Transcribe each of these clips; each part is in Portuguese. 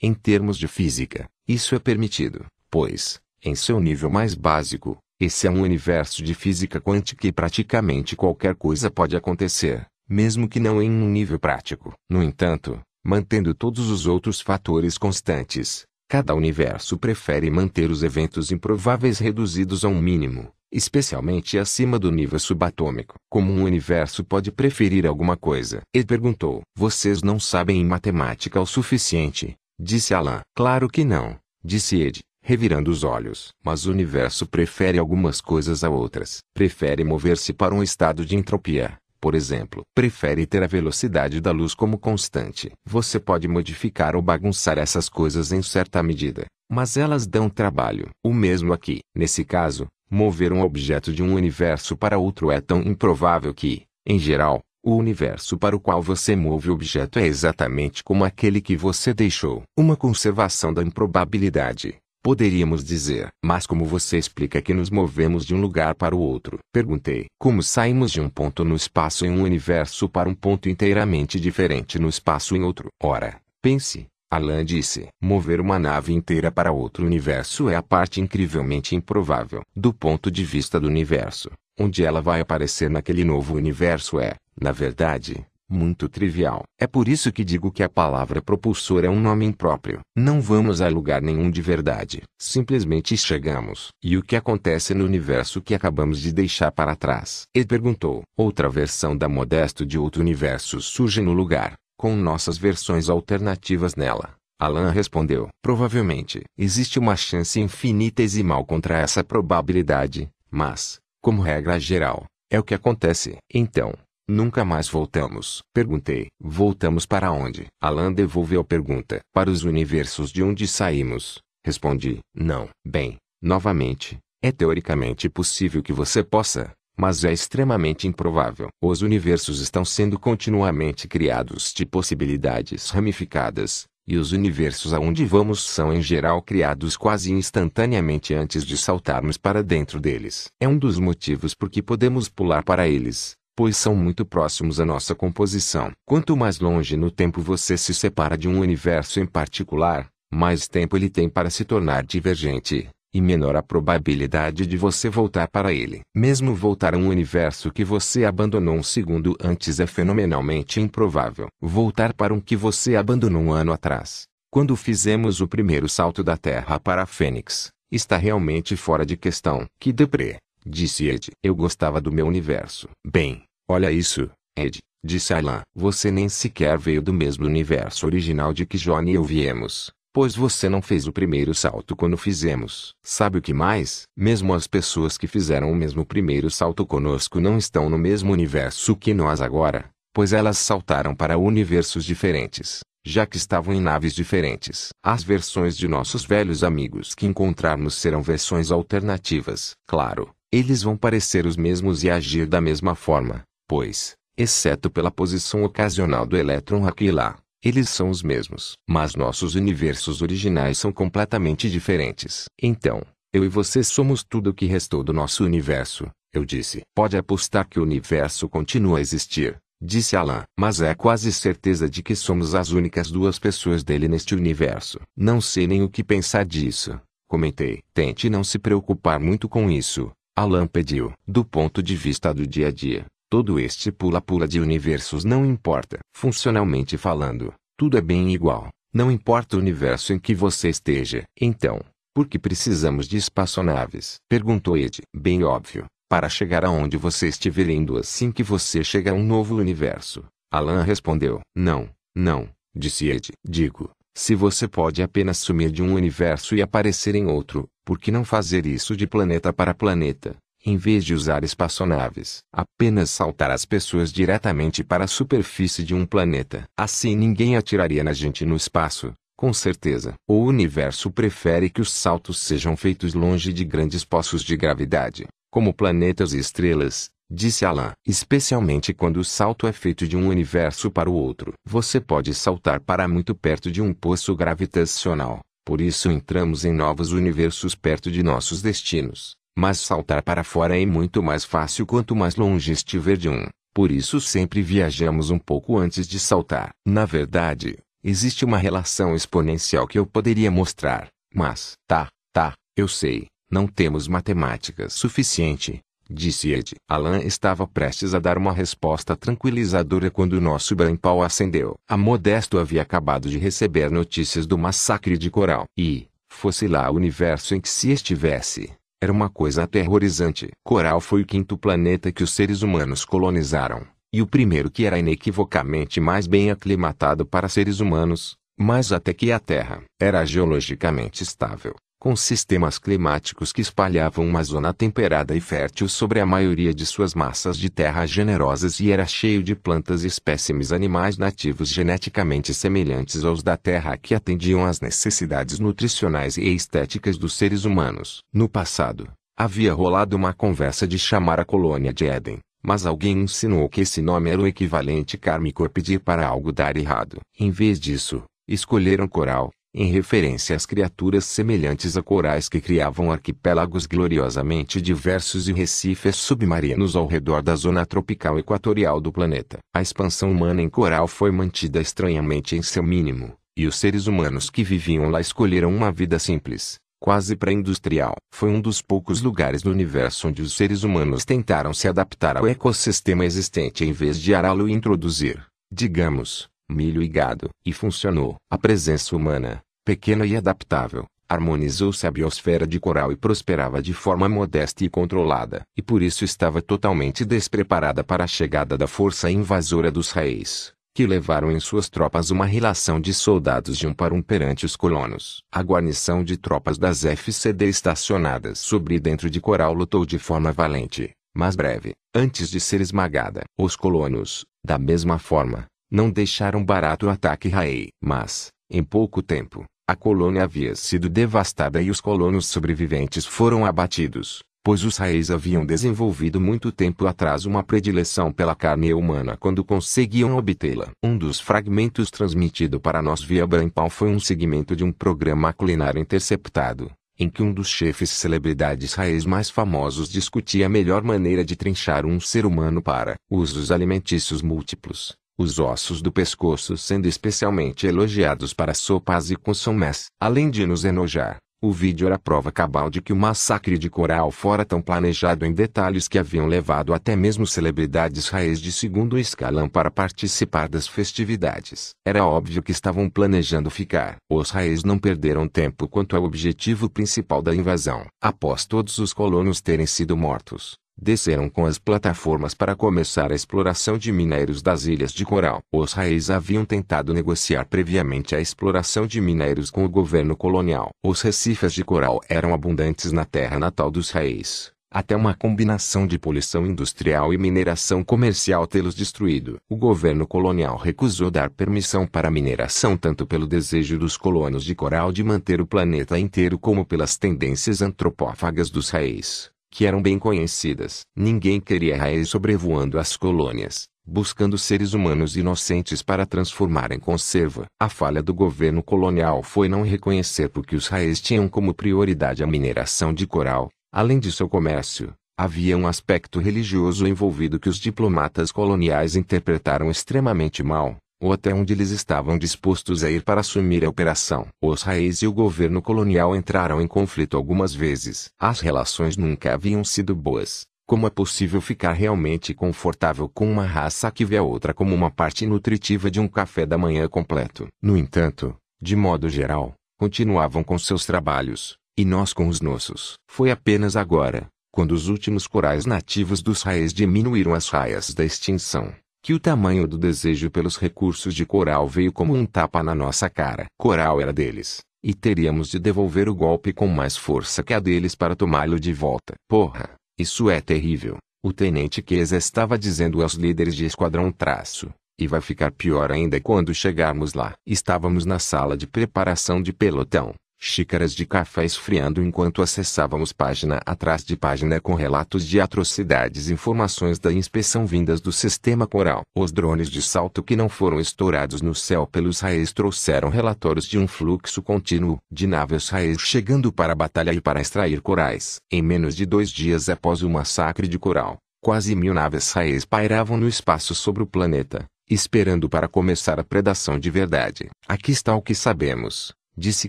Em termos de física, isso é permitido, pois, em seu nível mais básico, esse é um universo de física quântica e praticamente qualquer coisa pode acontecer, mesmo que não em um nível prático. No entanto, mantendo todos os outros fatores constantes, cada universo prefere manter os eventos improváveis reduzidos a um mínimo, especialmente acima do nível subatômico. Como um universo pode preferir alguma coisa? Ele perguntou. Vocês não sabem em matemática o suficiente, disse Alan. Claro que não, disse Ed, revirando os olhos. Mas o universo prefere algumas coisas a outras. Prefere mover-se para um estado de entropia, por exemplo. Prefere ter a velocidade da luz como constante. Você pode modificar ou bagunçar essas coisas em certa medida, mas elas dão trabalho. O mesmo aqui. Nesse caso, mover um objeto de um universo para outro é tão improvável que, em geral, o universo para o qual você move o objeto é exatamente como aquele que você deixou. Uma conservação da improbabilidade. Poderíamos dizer. Mas como você explica que nos movemos de um lugar para o outro? Perguntei. Como saímos de um ponto no espaço em um universo para um ponto inteiramente diferente no espaço em outro? Ora, pense. Alan disse. Mover uma nave inteira para outro universo é a parte incrivelmente improvável. Do ponto de vista do universo, onde ela vai aparecer naquele novo universo é, na verdade, muito trivial. É por isso que digo que a palavra propulsor é um nome impróprio. Não vamos a lugar nenhum de verdade. Simplesmente chegamos. E o que acontece no universo que acabamos de deixar para trás? Ele perguntou. Outra versão da Modesto de outro universo surge no lugar, com nossas versões alternativas nela. Alan respondeu. Provavelmente, existe uma chance infinitesimal contra essa probabilidade, mas, como regra geral, é o que acontece. Então, Nunca mais voltamos. Perguntei. Voltamos para onde? Alan devolveu a pergunta. Para os universos de onde saímos. Respondi. Não. Bem, novamente, é teoricamente possível que você possa, mas é extremamente improvável. Os universos estão sendo continuamente criados de possibilidades ramificadas, e os universos aonde vamos são em geral criados quase instantaneamente antes de saltarmos para dentro deles. É um dos motivos por que podemos pular para eles, pois são muito próximos à nossa composição. Quanto mais longe no tempo você se separa de um universo em particular, mais tempo ele tem para se tornar divergente, e menor a probabilidade de você voltar para ele. Mesmo voltar a um universo que você abandonou um segundo antes é fenomenalmente improvável. Voltar para um que você abandonou um ano atrás, quando fizemos o primeiro salto da Terra para a Fênix, está realmente fora de questão. Que deprê, disse Ed. Eu gostava do meu universo. Bem, Olha isso, Ed, disse Alan. Você nem sequer veio do mesmo universo original de que Johnny e eu viemos, pois você não fez o primeiro salto quando fizemos. Sabe o que mais? Mesmo as pessoas que fizeram o mesmo primeiro salto conosco não estão no mesmo universo que nós agora, pois elas saltaram para universos diferentes já que estavam em naves diferentes. As versões de nossos velhos amigos que encontrarmos serão versões alternativas. Claro, eles vão parecer os mesmos e agir da mesma forma, pois, exceto pela posição ocasional do elétron aqui e lá, eles são os mesmos. Mas nossos universos originais são completamente diferentes. Então, eu e você somos tudo o que restou do nosso universo, eu disse. Pode apostar que o universo continua a existir, disse Alan. Mas é quase certeza de que somos as únicas duas pessoas dele neste universo. Não sei nem o que pensar disso, comentei. Tente não se preocupar muito com isso, Alan pediu. Do ponto de vista do dia a dia, Todo este pula-pula de universos não importa. Funcionalmente falando, tudo é bem igual. Não importa o universo em que você esteja. Então, por que precisamos de espaçonaves? Perguntou Ed. Bem óbvio. Para chegar aonde você estiver indo assim que você chega a um novo universo. Alan respondeu. Não, não, disse Ed. Digo, se você pode apenas sumir de um universo e aparecer em outro, por que não fazer isso de planeta para planeta? em vez de usar espaçonaves, apenas saltar as pessoas diretamente para a superfície de um planeta. Assim ninguém atiraria na gente no espaço, com certeza. O universo prefere que os saltos sejam feitos longe de grandes poços de gravidade, como planetas e estrelas, disse Alan. Especialmente quando o salto é feito de um universo para o outro. Você pode saltar para muito perto de um poço gravitacional. Por isso entramos em novos universos perto de nossos destinos. Mas saltar para fora é muito mais fácil quanto mais longe estiver de um. Por isso sempre viajamos um pouco antes de saltar. Na verdade, Existe uma relação exponencial que eu poderia mostrar, mas, tá, tá, eu sei, não temos matemática suficiente, disse Ed. Alan estava prestes a dar uma resposta tranquilizadora quando o nosso brampau acendeu. A Modesto havia acabado de receber notícias do massacre de Coral. E, fosse lá o universo em que se estivesse, era uma coisa aterrorizante. Coral foi o quinto planeta que os seres humanos colonizaram, e o primeiro que era inequivocamente mais bem aclimatado para seres humanos, mais até que a Terra. Era geologicamente estável, com sistemas climáticos que espalhavam uma zona temperada e fértil sobre a maioria de suas massas de terra generosas e era cheio de plantas e espécimes animais nativos geneticamente semelhantes aos da Terra que atendiam às necessidades nutricionais e estéticas dos seres humanos. No passado, havia rolado uma conversa de chamar a colônia de Éden, mas alguém insinuou que esse nome era o equivalente kármico a pedir para algo dar errado. Em vez disso, escolheram Coral, em referência às criaturas semelhantes a corais que criavam arquipélagos gloriosamente diversos e recifes submarinos ao redor da zona tropical equatorial do planeta. A expansão humana em coral foi mantida estranhamente em seu mínimo, e os seres humanos que viviam lá escolheram uma vida simples, quase pré-industrial. Foi um dos poucos lugares no universo onde os seres humanos tentaram se adaptar ao ecossistema existente em vez de ará-lo e introduzir, digamos, milho e gado. E funcionou. A presença humana, pequena e adaptável, harmonizou-se a biosfera de coral e prosperava de forma modesta e controlada, e por isso estava totalmente despreparada para a chegada da força invasora dos reis, que levaram em suas tropas uma relação de soldados de um para um perante os colonos. A guarnição de tropas das FCD estacionadas sobre e dentro de coral lutou de forma valente, mas breve, antes de ser esmagada. Os colonos, da mesma forma, não deixaram barato o ataque rei. Mas, em pouco tempo, a colônia havia sido devastada e os colonos sobreviventes foram abatidos, pois os reis haviam desenvolvido muito tempo atrás uma predileção pela carne humana quando conseguiam obtê-la. Um dos fragmentos transmitido para nós via Brampal foi um segmento de um programa culinário interceptado, em que um dos chefes celebridades reis mais famosos discutia a melhor maneira de trinchar um ser humano para usos alimentícios múltiplos os ossos do pescoço sendo especialmente elogiados para sopas e consomés. Além de nos enojar, o vídeo era prova cabal de que o massacre de Coral fora tão planejado em detalhes que haviam levado até mesmo celebridades raiz de segundo escalão para participar das festividades. Era óbvio que estavam planejando ficar. Os raízes não perderam tempo quanto ao objetivo principal da invasão. Após todos os colonos terem sido mortos, desceram com as plataformas para começar a exploração de minérios das ilhas de coral. Os raízes haviam tentado negociar previamente a exploração de minérios com o governo colonial. Os recifes de coral eram abundantes na terra natal dos raízes. Até uma combinação de poluição industrial e mineração comercial tê-los destruído. O governo colonial recusou dar permissão para a mineração tanto pelo desejo dos colonos de coral de manter o planeta inteiro como pelas tendências antropófagas dos raízes que eram bem conhecidas. Ninguém queria raiz sobrevoando as colônias, buscando seres humanos inocentes para transformar em conserva. A falha do governo colonial foi não reconhecer porque os raízes tinham como prioridade a mineração de coral, além de seu comércio. Havia um aspecto religioso envolvido que os diplomatas coloniais interpretaram extremamente mal ou até onde eles estavam dispostos a ir para assumir a operação. Os raízes e o governo colonial entraram em conflito algumas vezes. As relações nunca haviam sido boas. Como é possível ficar realmente confortável com uma raça que vê a outra como uma parte nutritiva de um café da manhã completo? No entanto, de modo geral, continuavam com seus trabalhos, e nós com os nossos. Foi apenas agora, quando os últimos corais nativos dos raízes diminuíram as raias da extinção, que o tamanho do desejo pelos recursos de Coral veio como um tapa na nossa cara. Coral era deles, e teríamos de devolver o golpe com mais força que a deles para tomá-lo de volta. Porra, isso é terrível. O tenente Keza estava dizendo aos líderes de esquadrão traço. E vai ficar pior ainda quando chegarmos lá. Estávamos na sala de preparação de pelotão, xícaras de café esfriando enquanto acessávamos página atrás de página com relatos de atrocidades e informações da inspeção vindas do sistema coral. Os drones de salto que não foram estourados no céu pelos raiz trouxeram relatórios de um fluxo contínuo de naves raiz chegando para a batalha e para extrair corais. Em menos de dois dias após o massacre de coral, quase mil naves raiz pairavam no espaço sobre o planeta esperando para começar a predação de verdade. Aqui está o que sabemos. Disse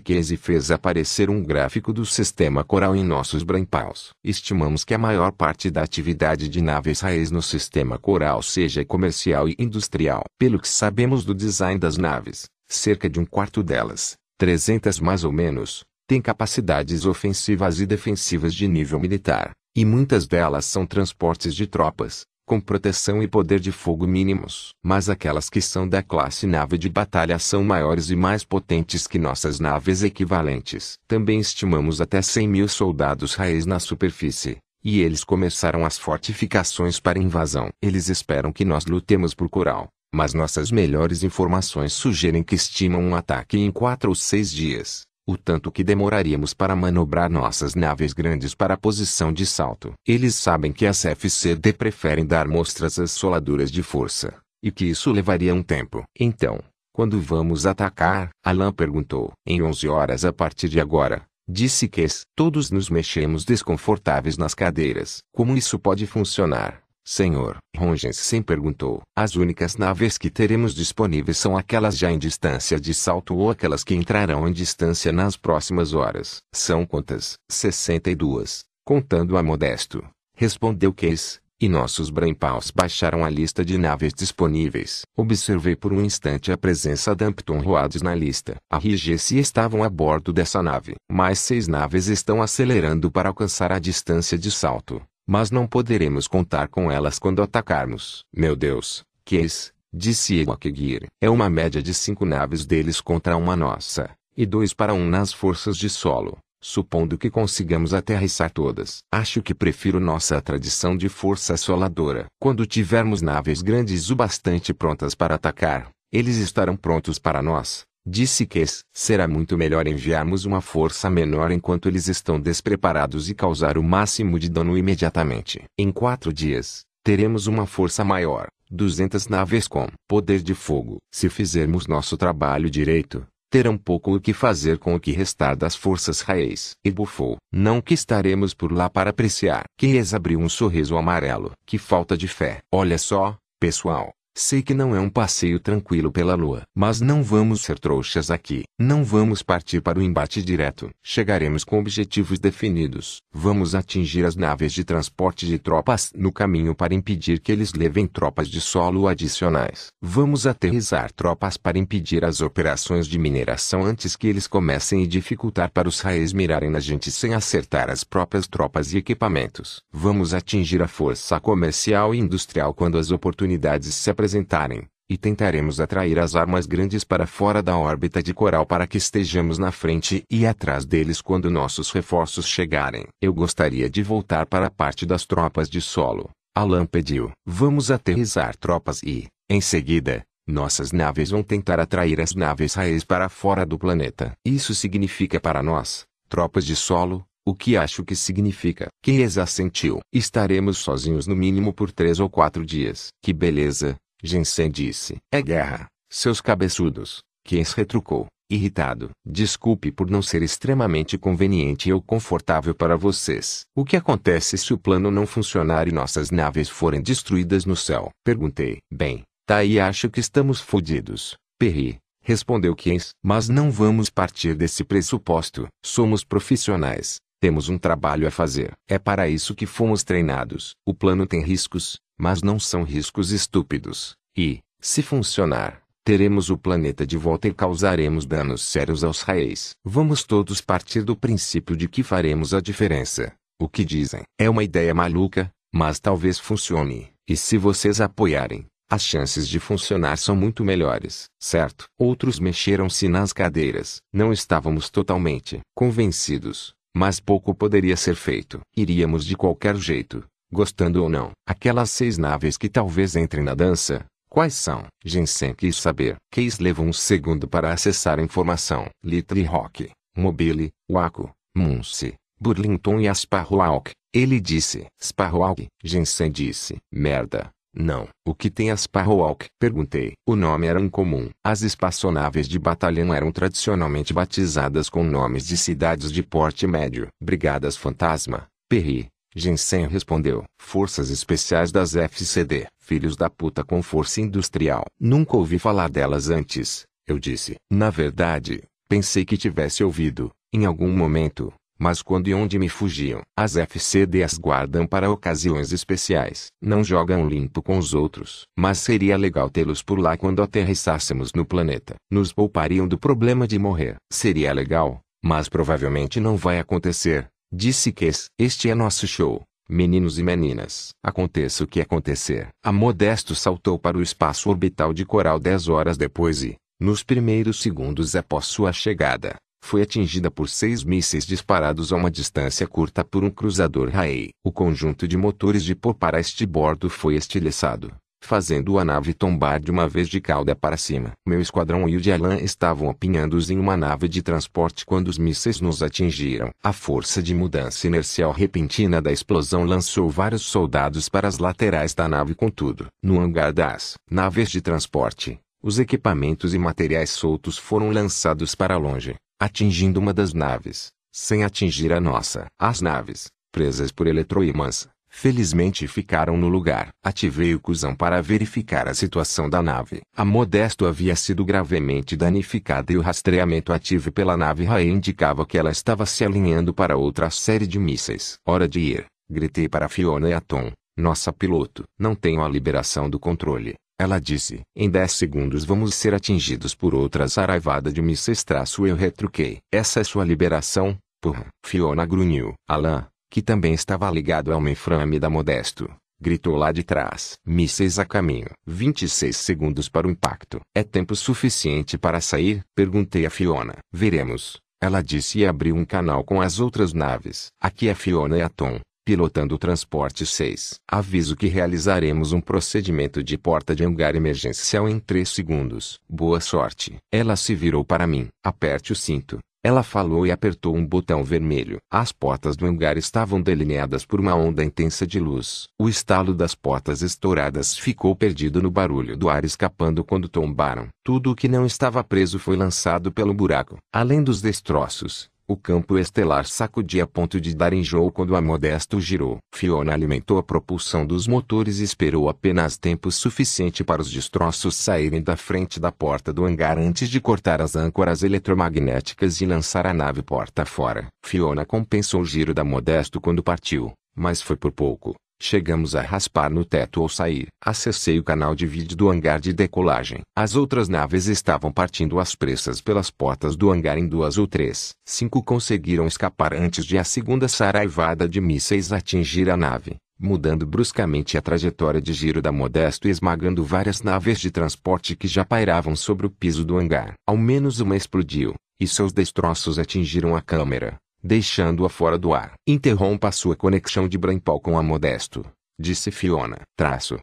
Casey fez aparecer um gráfico do sistema coral em nossos brainpaws. Estimamos que a maior parte da atividade de naves raiz no sistema coral seja comercial e industrial. Pelo que sabemos do design das naves, cerca de um quarto delas, 300 mais ou menos, tem capacidades ofensivas e defensivas de nível militar, e muitas delas são transportes de tropas, com proteção e poder de fogo mínimos. Mas aquelas que são da classe nave de batalha são maiores e mais potentes que nossas naves equivalentes. Também estimamos até 100 mil soldados raiz na superfície. E eles começaram as fortificações para invasão. Eles esperam que nós lutemos por coral. Mas nossas melhores informações sugerem que estimam um ataque em quatro ou seis dias o tanto que demoraríamos para manobrar nossas naves grandes para a posição de salto. Eles sabem que as FCD preferem dar mostras às soladuras de força, e que isso levaria um tempo. Então, quando vamos atacar? Alan perguntou. Em 11 horas a partir de agora. Disse que todos nos mexemos desconfortáveis nas cadeiras. Como isso pode funcionar? Senhor, Rongensen perguntou. As únicas naves que teremos disponíveis são aquelas já em distância de salto ou aquelas que entrarão em distância nas próximas horas. São quantas? 62, contando a Modesto. Respondeu Case, e nossos brainpaws baixaram a lista de naves disponíveis. Observei por um instante a presença da Ampton Roads na lista. A RGC estavam a bordo dessa nave. Mais seis naves estão acelerando para alcançar a distância de salto mas não poderemos contar com elas quando atacarmos. Meu Deus, Case, disse Ewakigir. É uma média de cinco naves deles contra uma nossa, e dois para um nas forças de solo, supondo que consigamos aterrissar todas. Acho que prefiro nossa tradição de força assoladora. Quando tivermos naves grandes o bastante prontas para atacar, eles estarão prontos para nós. Disse que será muito melhor enviarmos uma força menor enquanto eles estão despreparados e causar o máximo de dano imediatamente. Em quatro dias, teremos uma força maior, 200 naves com poder de fogo. Se fizermos nosso trabalho direito, terão pouco o que fazer com o que restar das forças raiz. E bufou. Não que estaremos por lá para apreciar. Keyes abriu um sorriso amarelo. Que falta de fé. Olha só, pessoal. Sei que não é um passeio tranquilo pela lua, mas não vamos ser trouxas aqui. Não vamos partir para o embate direto. Chegaremos com objetivos definidos. Vamos atingir as naves de transporte de tropas no caminho para impedir que eles levem tropas de solo adicionais. Vamos aterrizar tropas para impedir as operações de mineração antes que eles comecem e dificultar para os raiz mirarem na gente sem acertar as próprias tropas e equipamentos. Vamos atingir a força comercial e industrial quando as oportunidades se apresentarem apresentarem, e tentaremos atrair as armas grandes para fora da órbita de coral para que estejamos na frente e atrás deles quando nossos reforços chegarem. Eu gostaria de voltar para a parte das tropas de solo. Alan pediu. Vamos aterrizar tropas e, em seguida, nossas naves vão tentar atrair as naves raiz para fora do planeta. Isso significa para nós, tropas de solo, o que acho que significa. Keyes assentiu. Estaremos sozinhos no mínimo por três ou quatro dias. Que beleza, Jensen disse. É guerra, seus cabeçudos. Kens retrucou, irritado. Desculpe por não ser extremamente conveniente ou confortável para vocês. O que acontece se o plano não funcionar e nossas naves forem destruídas no céu? Perguntei. Bem, tá aí acho que estamos fodidos. Perry, respondeu Kens. Mas não vamos partir desse pressuposto. Somos profissionais. Temos um trabalho a fazer. É para isso que fomos treinados. O plano tem riscos, mas não são riscos estúpidos. E, se funcionar, teremos o planeta de volta e causaremos danos sérios aos raiz. Vamos todos partir do princípio de que faremos a diferença. O que dizem é uma ideia maluca, mas talvez funcione. E se vocês apoiarem, as chances de funcionar são muito melhores, certo? Outros mexeram-se nas cadeiras. Não estávamos totalmente convencidos, mas pouco poderia ser feito. Iríamos de qualquer jeito, gostando ou não. Aquelas seis naves que talvez entrem na dança, quais são? Jensen quis saber. Case levou um segundo para acessar a informação. Little Rock, Mobile, Waco, Muncie, Burlington e Sparrowhawk. Ele disse. Sparrowhawk. Jensen disse. Merda. Não. O que tem a Sparrowhawk? Perguntei. O nome era incomum. As espaçonaves de batalhão eram tradicionalmente batizadas com nomes de cidades de porte médio. Brigadas Fantasma, Perry, Jensen respondeu. Forças Especiais das FCD. Filhos da puta com força industrial. Nunca ouvi falar delas antes, eu disse. Na verdade, pensei que tivesse ouvido, em algum momento, mas quando e onde me fugiam. As FCD as guardam para ocasiões especiais. Não jogam limpo com os outros. Mas seria legal tê-los por lá quando aterrissássemos no planeta. Nos poupariam do problema de morrer. Seria legal, mas provavelmente não vai acontecer. Disse Kes. Este é nosso show. Meninos e meninas, aconteça o que acontecer. A Modesto saltou para o espaço orbital de coral dez horas depois e, nos primeiros segundos após sua chegada, foi atingida por seis mísseis disparados a uma distância curta por um cruzador Raei. O conjunto de motores de pôr para este bordo foi estilhaçado, fazendo a nave tombar de uma vez de cauda para cima. Meu esquadrão e o de Alan estavam apinhando-os em uma nave de transporte quando os mísseis nos atingiram. A força de mudança inercial repentina da explosão lançou vários soldados para as laterais da nave contudo. No hangar das naves de transporte, os equipamentos e materiais soltos foram lançados para longe atingindo uma das naves, sem atingir a nossa. As naves, presas por eletroímãs, felizmente ficaram no lugar. Ativei o cuzão para verificar a situação da nave. A Modesto havia sido gravemente danificada e o rastreamento ativo pela nave Rae indicava que ela estava se alinhando para outra série de mísseis. Hora de ir, gritei para Fiona e a Tom, nossa piloto. Não tenho a liberação do controle. Ela disse. Em 10 segundos vamos ser atingidos por outra zaraivada de mísseis traço eu retruquei. Essa é sua liberação, porra. Fiona grunhiu. Alan, que também estava ligado ao mainframe da Modesto, gritou lá de trás. Mísseis a caminho. 26 segundos para o impacto. É tempo suficiente para sair? Perguntei a Fiona. Veremos. Ela disse e abriu um canal com as outras naves. Aqui é Fiona e a Tom pilotando o transporte 6. Aviso que realizaremos um procedimento de porta de hangar emergencial em 3 segundos. Boa sorte. Ela se virou para mim. Aperte o cinto. Ela falou e apertou um botão vermelho. As portas do hangar estavam delineadas por uma onda intensa de luz. O estalo das portas estouradas ficou perdido no barulho do ar escapando quando tombaram. Tudo o que não estava preso foi lançado pelo buraco. Além dos destroços, o campo estelar sacudia a ponto de dar enjoo quando a Modesto girou. Fiona alimentou a propulsão dos motores e esperou apenas tempo suficiente para os destroços saírem da frente da porta do hangar antes de cortar as âncoras eletromagnéticas e lançar a nave porta fora. Fiona compensou o giro da Modesto quando partiu, mas foi por pouco. Chegamos a raspar no teto ao sair. Acessei o canal de vídeo do hangar de decolagem. As outras naves estavam partindo às pressas pelas portas do hangar em duas ou três. Cinco conseguiram escapar antes de a segunda saraivada de mísseis atingir a nave, mudando bruscamente a trajetória de giro da Modesto e esmagando várias naves de transporte que já pairavam sobre o piso do hangar. Ao menos uma explodiu, e seus destroços atingiram a câmera deixando-a fora do ar. Interrompa sua conexão de Brainpal com a Modesto, disse Fiona. Traço.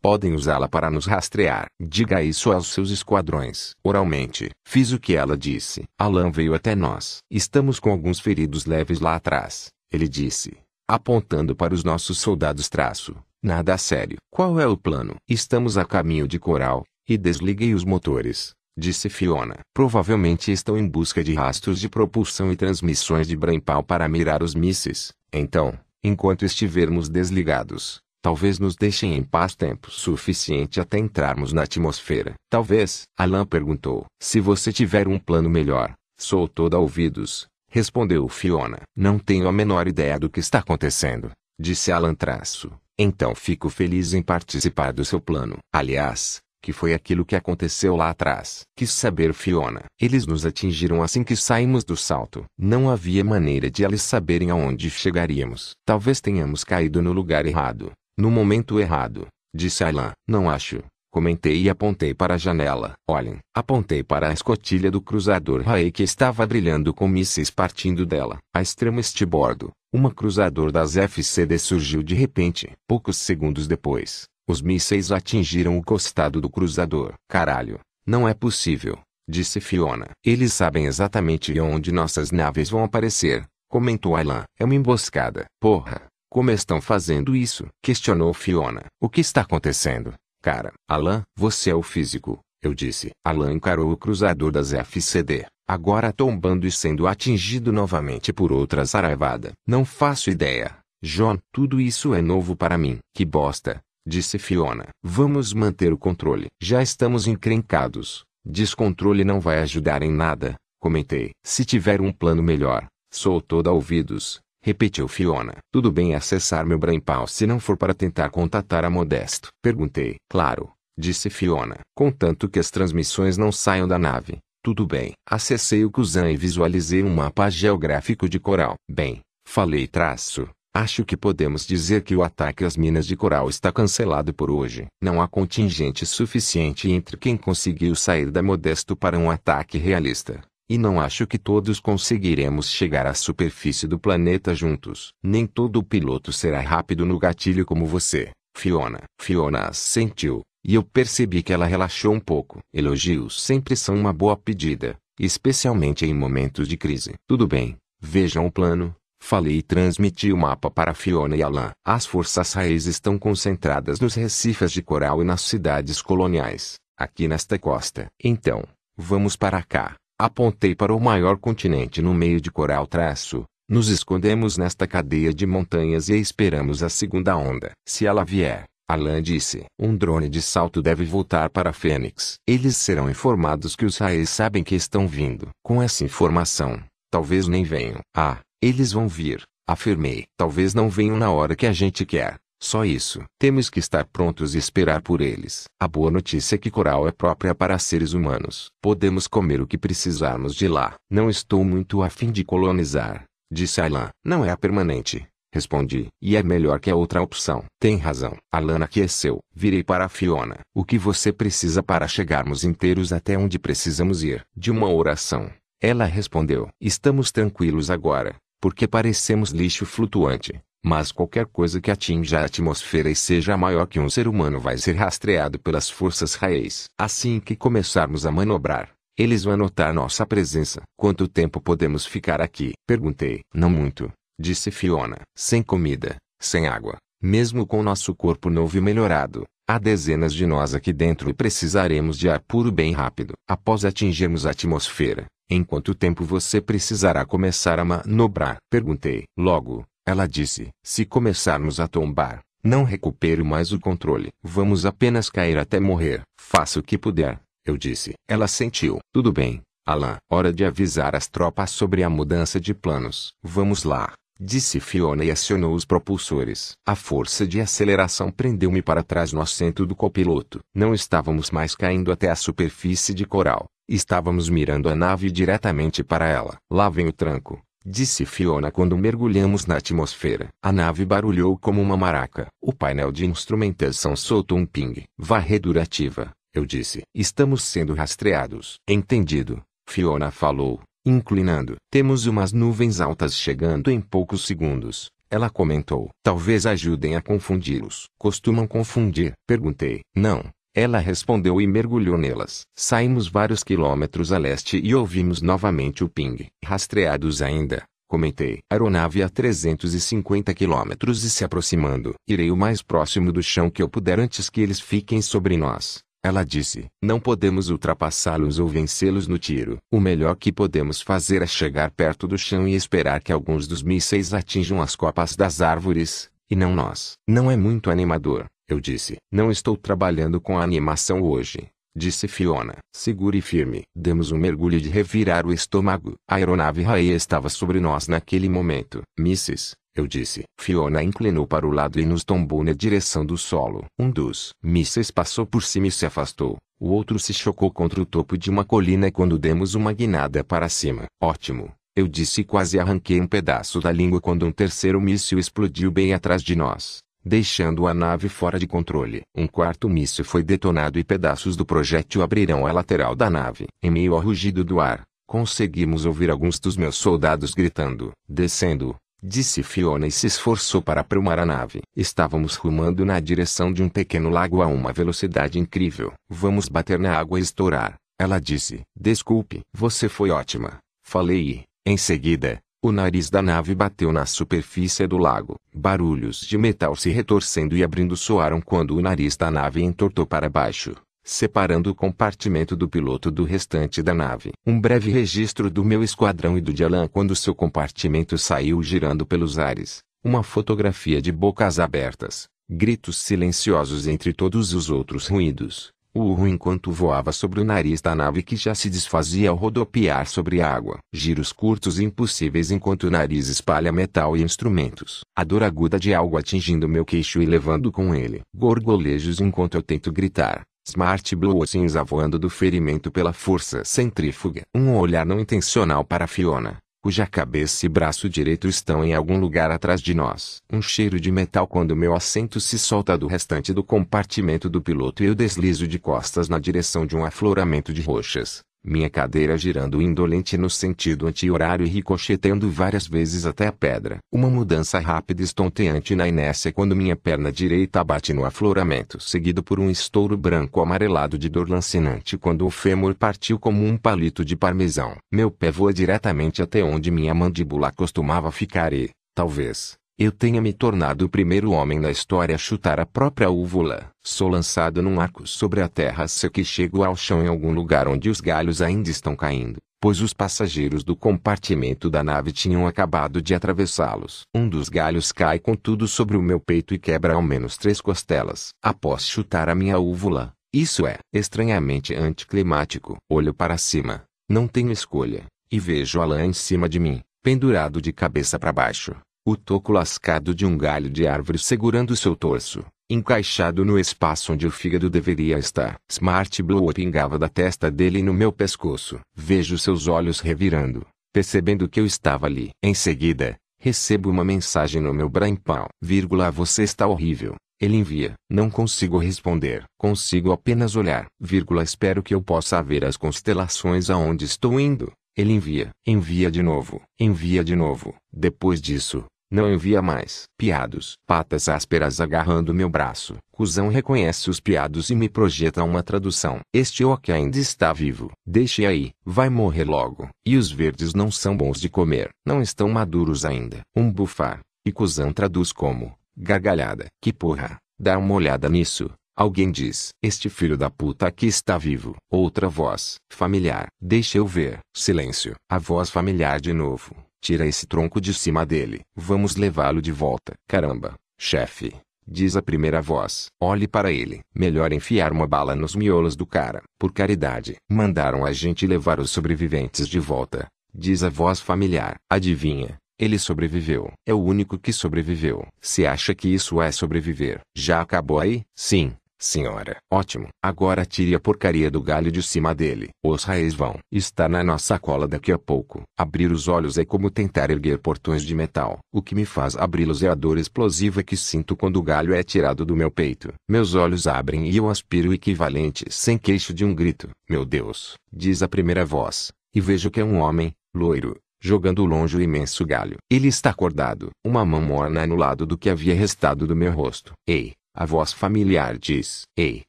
Podem usá-la para nos rastrear. Diga isso aos seus esquadrões. Oralmente, fiz o que ela disse. Alan veio até nós. Estamos com alguns feridos leves lá atrás, ele disse, apontando para os nossos soldados traço. Nada a sério. Qual é o plano? Estamos a caminho de Coral, e desliguei os motores disse Fiona. Provavelmente estão em busca de rastros de propulsão e transmissões de Brainpal para mirar os mísseis. Então, enquanto estivermos desligados, talvez nos deixem em paz tempo suficiente até entrarmos na atmosfera. Talvez, Alan perguntou. Se você tiver um plano melhor, sou toda ouvidos, respondeu Fiona. Não tenho a menor ideia do que está acontecendo, disse Alan Traço. Então fico feliz em participar do seu plano. Aliás, que foi aquilo que aconteceu lá atrás. Quis saber Fiona. Eles nos atingiram assim que saímos do salto. Não havia maneira de eles saberem aonde chegaríamos. Talvez tenhamos caído no lugar errado, no momento errado, disse Alan. Não acho. Comentei e apontei para a janela. Olhem. Apontei para a escotilha do cruzador Rae que estava brilhando com mísseis partindo dela. A extremo estibordo, uma cruzador das FCD surgiu de repente. Poucos segundos depois, os mísseis atingiram o costado do cruzador. Caralho, não é possível, disse Fiona. Eles sabem exatamente onde nossas naves vão aparecer, comentou Alan. É uma emboscada. Porra, como estão fazendo isso? Questionou Fiona. O que está acontecendo? Cara, Alan, você é o físico, eu disse. Alan encarou o cruzador das FCD, agora tombando e sendo atingido novamente por outra zaraivada. Não faço ideia, John, tudo isso é novo para mim. Que bosta, disse Fiona. Vamos manter o controle. Já estamos encrencados. Descontrole não vai ajudar em nada, comentei. Se tiver um plano melhor, sou toda ouvidos, repetiu Fiona. Tudo bem acessar meu brainpal se não for para tentar contatar a Modesto? Perguntei. Claro, disse Fiona. Contanto que as transmissões não saiam da nave. Tudo bem. Acessei o Kuzan e visualizei um mapa geográfico de coral. Bem, falei traço. Acho que podemos dizer que o ataque às minas de coral está cancelado por hoje. Não há contingente suficiente entre quem conseguiu sair da Modesto para um ataque realista. E não acho que todos conseguiremos chegar à superfície do planeta juntos. Nem todo piloto será rápido no gatilho como você, Fiona. Fiona assentiu, e eu percebi que ela relaxou um pouco. Elogios sempre são uma boa pedida, especialmente em momentos de crise. Tudo bem, vejam o plano. Falei e transmiti o mapa para Fiona e Alan. As forças raízes estão concentradas nos recifes de coral e nas cidades coloniais, aqui nesta costa. Então, vamos para cá. Apontei para o maior continente no meio de coral traço. Nos escondemos nesta cadeia de montanhas e esperamos a segunda onda. Se ela vier, Alan disse. Um drone de salto deve voltar para Fênix. Eles serão informados que os Raes sabem que estão vindo. Com essa informação, talvez nem venham. Ah, eles vão vir, afirmei. Talvez não venham na hora que a gente quer. Só isso. Temos que estar prontos e esperar por eles. A boa notícia é que coral é própria para seres humanos. Podemos comer o que precisarmos de lá. Não estou muito afim de colonizar, disse Alan. Não é a permanente. Respondi. E é melhor que a outra opção. Tem razão. Alan aqueceu. Virei para Fiona. O que você precisa para chegarmos inteiros até onde precisamos ir? De uma oração. Ela respondeu. Estamos tranquilos agora, porque parecemos lixo flutuante. Mas qualquer coisa que atinja a atmosfera e seja maior que um ser humano vai ser rastreado pelas forças raiz. Assim que começarmos a manobrar, eles vão notar nossa presença. Quanto tempo podemos ficar aqui? Perguntei. Não muito, disse Fiona. Sem comida, sem água, mesmo com nosso corpo novo e melhorado. Há dezenas de nós aqui dentro e precisaremos de ar puro bem rápido. Após atingirmos a atmosfera, em quanto tempo você precisará começar a manobrar? Perguntei. Logo, ela disse: Se começarmos a tombar, não recupero mais o controle. Vamos apenas cair até morrer. Faça o que puder, eu disse. Ela sentiu. Tudo bem, Alan. Hora de avisar as tropas sobre a mudança de planos. Vamos lá. Disse Fiona e acionou os propulsores. A força de aceleração prendeu-me para trás no assento do copiloto. Não estávamos mais caindo até a superfície de coral. Estávamos mirando a nave diretamente para ela. Lá vem o tranco disse Fiona quando mergulhamos na atmosfera. A nave barulhou como uma maraca. O painel de instrumentação soltou um ping. Varredura ativa, eu disse. Estamos sendo rastreados. Entendido, Fiona falou, inclinando. Temos umas nuvens altas chegando em poucos segundos. Ela comentou. Talvez ajudem a confundi-los. Costumam confundir? Perguntei. Não, ela respondeu e mergulhou nelas. Saímos vários quilômetros a leste e ouvimos novamente o ping. Rastreados ainda, comentei. Aeronave a 350 quilômetros e se aproximando. Irei o mais próximo do chão que eu puder antes que eles fiquem sobre nós. Ela disse: Não podemos ultrapassá-los ou vencê-los no tiro. O melhor que podemos fazer é chegar perto do chão e esperar que alguns dos mísseis atinjam as copas das árvores, e não nós. Não é muito animador. Eu disse. Não estou trabalhando com a animação hoje. Disse Fiona. Segure firme. Demos um mergulho de revirar o estômago. A aeronave Raia estava sobre nós naquele momento. Misses, eu disse. Fiona inclinou para o lado e nos tombou na direção do solo. Um dos mísseis passou por cima e se afastou. O outro se chocou contra o topo de uma colina quando demos uma guinada para cima. Ótimo. Eu disse e quase arranquei um pedaço da língua quando um terceiro míssil explodiu bem atrás de nós deixando a nave fora de controle. Um quarto míssil foi detonado e pedaços do projétil abriram a lateral da nave. Em meio ao rugido do ar, conseguimos ouvir alguns dos meus soldados gritando. Descendo, disse Fiona e se esforçou para aprumar a nave. Estávamos rumando na direção de um pequeno lago a uma velocidade incrível. Vamos bater na água e estourar. Ela disse. Desculpe. Você foi ótima. Falei e, em seguida, o nariz da nave bateu na superfície do lago. Barulhos de metal se retorcendo e abrindo soaram quando o nariz da nave entortou para baixo, separando o compartimento do piloto do restante da nave. Um breve registro do meu esquadrão e do de Alan quando seu compartimento saiu girando pelos ares. Uma fotografia de bocas abertas, gritos silenciosos entre todos os outros ruídos. O urro enquanto voava sobre o nariz da nave que já se desfazia ao rodopiar sobre a água. Giros curtos e impossíveis enquanto o nariz espalha metal e instrumentos. A dor aguda de algo atingindo meu queixo e levando com ele. Gorgolejos enquanto eu tento gritar. Smart Blue cinza voando do ferimento pela força centrífuga. Um olhar não intencional para Fiona cuja cabeça e braço direito estão em algum lugar atrás de nós. Um cheiro de metal quando meu assento se solta do restante do compartimento do piloto e eu deslizo de costas na direção de um afloramento de rochas minha cadeira girando indolente no sentido anti-horário e ricocheteando várias vezes até a pedra. Uma mudança rápida e estonteante na inércia quando minha perna direita bate no afloramento seguido por um estouro branco amarelado de dor lancinante quando o fêmur partiu como um palito de parmesão. Meu pé voa diretamente até onde minha mandíbula costumava ficar e, talvez, eu tenha me tornado o primeiro homem da história a chutar a própria úvula. Sou lançado num arco sobre a terra seca e chego ao chão em algum lugar onde os galhos ainda estão caindo, pois os passageiros do compartimento da nave tinham acabado de atravessá-los. Um dos galhos cai com tudo sobre o meu peito e quebra ao menos três costelas. Após chutar a minha úvula, isso é estranhamente anticlimático. Olho para cima, não tenho escolha, e vejo Alan em cima de mim, pendurado de cabeça para baixo o toco lascado de um galho de árvore segurando seu torso, encaixado no espaço onde o fígado deveria estar. Smart Blue pingava da testa dele no meu pescoço. Vejo seus olhos revirando, percebendo que eu estava ali. Em seguida, recebo uma mensagem no meu brainpal. Vírgula, você está horrível. Ele envia. Não consigo responder. Consigo apenas olhar. Vírgula, espero que eu possa ver as constelações aonde estou indo. Ele envia. Envia de novo. Envia de novo. Depois disso, não envia mais. Piados. Patas ásperas agarrando meu braço. Cusão reconhece os piados e me projeta uma tradução. Este ok ainda está vivo. Deixe aí. Vai morrer logo. E os verdes não são bons de comer. Não estão maduros ainda. Um bufar. E Cusão traduz como. Gargalhada. Que porra. Dá uma olhada nisso. Alguém diz: Este filho da puta aqui está vivo. Outra voz. Familiar. Deixa eu ver. Silêncio. A voz familiar de novo. Tira esse tronco de cima dele. Vamos levá-lo de volta. Caramba, chefe. Diz a primeira voz. Olhe para ele. Melhor enfiar uma bala nos miolos do cara. Por caridade. Mandaram a gente levar os sobreviventes de volta. Diz a voz familiar. Adivinha? Ele sobreviveu. É o único que sobreviveu. Se acha que isso é sobreviver. Já acabou aí? Sim. Senhora. Ótimo. Agora tire a porcaria do galho de cima dele. Os raios vão estar na nossa cola daqui a pouco. Abrir os olhos é como tentar erguer portões de metal. O que me faz abri-los é a dor explosiva que sinto quando o galho é tirado do meu peito. Meus olhos abrem e eu aspiro o equivalente sem queixo de um grito. Meu Deus, diz a primeira voz. E vejo que é um homem, loiro, jogando longe o imenso galho. Ele está acordado, uma mão morna no lado do que havia restado do meu rosto. Ei, a voz familiar diz: Ei,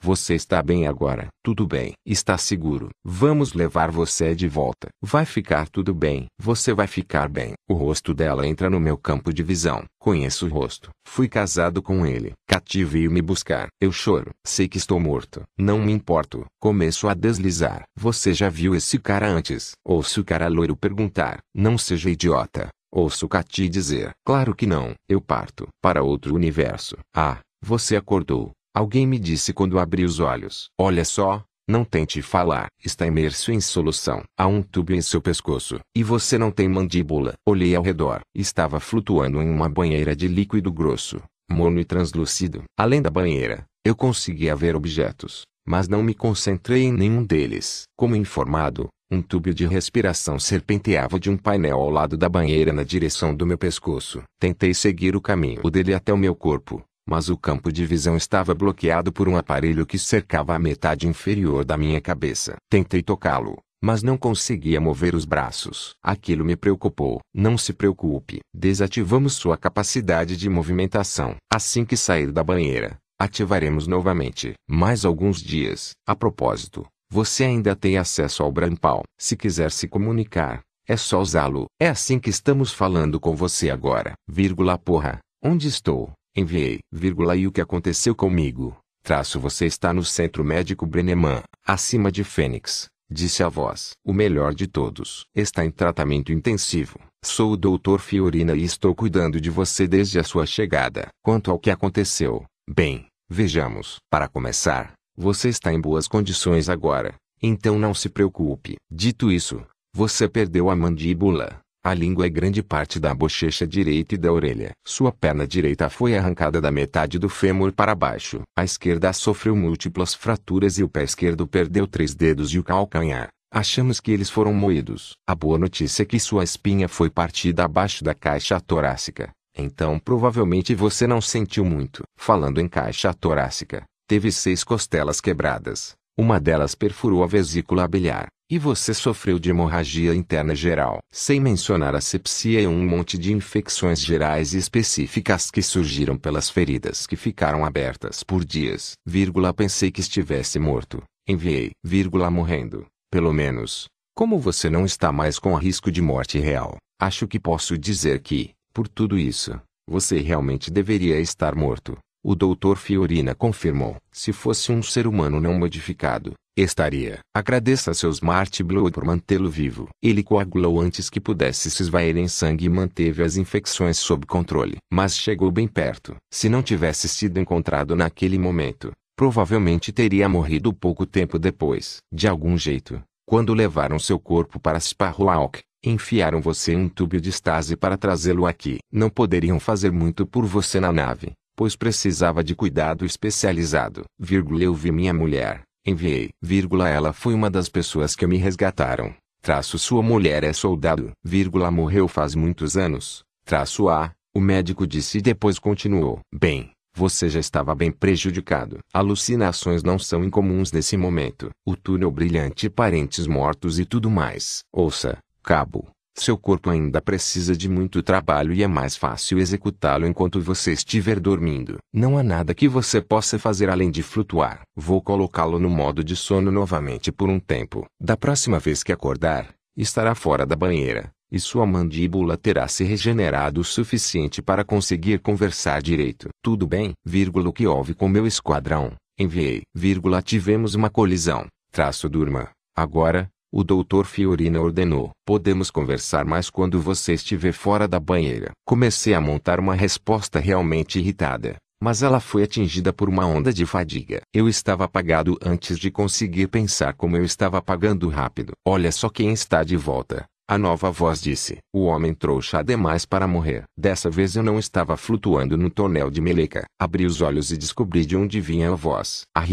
você está bem agora? Tudo bem. Está seguro. Vamos levar você de volta. Vai ficar tudo bem. Você vai ficar bem. O rosto dela entra no meu campo de visão. Conheço o rosto. Fui casado com ele. Cati veio me buscar. Eu choro. Sei que estou morto. Não me importo. Começo a deslizar. Você já viu esse cara antes? Ouço o cara loiro perguntar. Não seja idiota. Ouço Cati dizer. Claro que não. Eu parto. Para outro universo. Ah, você acordou. Alguém me disse quando abri os olhos. Olha só, não tente falar. Está imerso em solução. Há um tubo em seu pescoço. E você não tem mandíbula. Olhei ao redor. Estava flutuando em uma banheira de líquido grosso, morno e translúcido. Além da banheira, eu conseguia ver objetos, mas não me concentrei em nenhum deles. Como informado, um tubo de respiração serpenteava de um painel ao lado da banheira na direção do meu pescoço. Tentei seguir o caminho dele até o meu corpo, mas o campo de visão estava bloqueado por um aparelho que cercava a metade inferior da minha cabeça. Tentei tocá-lo, mas não conseguia mover os braços. Aquilo me preocupou. Não se preocupe. Desativamos sua capacidade de movimentação. Assim que sair da banheira, ativaremos novamente. Mais alguns dias. A propósito, você ainda tem acesso ao Brampal. Se quiser se comunicar, é só usá-lo. É assim que estamos falando com você agora. Vírgula porra. Onde estou? Enviei, vírgula, e o que aconteceu comigo? Traço você está no centro médico Brenneman, acima de Fênix, disse a voz. O melhor de todos. Está em tratamento intensivo. Sou o Dr. Fiorina e estou cuidando de você desde a sua chegada. Quanto ao que aconteceu, bem, vejamos. Para começar, você está em boas condições agora, então não se preocupe. Dito isso, você perdeu a mandíbula. A língua é grande parte da bochecha direita e da orelha. Sua perna direita foi arrancada da metade do fêmur para baixo. A esquerda sofreu múltiplas fraturas e o pé esquerdo perdeu três dedos e o calcanhar. Achamos que eles foram moídos. A boa notícia é que sua espinha foi partida abaixo da caixa torácica. Então provavelmente você não sentiu muito. Falando em caixa torácica, teve seis costelas quebradas. Uma delas perfurou a vesícula biliar. E você sofreu de hemorragia interna geral, sem mencionar a sepsia e um monte de infecções gerais e específicas que surgiram pelas feridas que ficaram abertas por dias. Vírgula, pensei que estivesse morto. Enviei, vírgula, morrendo. Pelo menos. Como você não está mais com risco de morte real, acho que posso dizer que, por tudo isso, você realmente deveria estar morto. O Dr. Fiorina confirmou. Se fosse um ser humano não modificado, estaria. Agradeça seu Smart Blood por mantê-lo vivo. Ele coagulou antes que pudesse se esvair em sangue e manteve as infecções sob controle. Mas chegou bem perto. Se não tivesse sido encontrado naquele momento, provavelmente teria morrido pouco tempo depois. De algum jeito, quando levaram seu corpo para Sparrowhawk, enfiaram você em um tubo de estase para trazê-lo aqui. Não poderiam fazer muito por você na nave, pois precisava de cuidado especializado. Eu vi minha mulher, Enviei, vírgula, ela foi uma das pessoas que me resgataram. Traço sua mulher é soldado, vírgula, morreu faz muitos anos. Traço A, o médico disse e depois continuou. Bem, você já estava bem prejudicado. Alucinações não são incomuns nesse momento. O túnel brilhante parentes mortos e tudo mais. Ouça, cabo, seu corpo ainda precisa de muito trabalho e é mais fácil executá-lo enquanto você estiver dormindo. Não há nada que você possa fazer além de flutuar. Vou colocá-lo no modo de sono novamente por um tempo. Da próxima vez que acordar, estará fora da banheira, e sua mandíbula terá se regenerado o suficiente para conseguir conversar direito. Tudo bem, vírgula, o que houve com meu esquadrão? Enviei, vírgula, tivemos uma colisão. Traço durma. Agora, o doutor Fiorina ordenou. Podemos conversar mais quando você estiver fora da banheira. Comecei a montar uma resposta realmente irritada, mas ela foi atingida por uma onda de fadiga. Eu estava apagado antes de conseguir pensar como eu estava apagando rápido. Olha só quem está de volta. A nova voz disse. O homem trouxa demais para morrer. Dessa vez eu não estava flutuando no tonel de meleca. Abri os olhos e descobri de onde vinha a voz. A.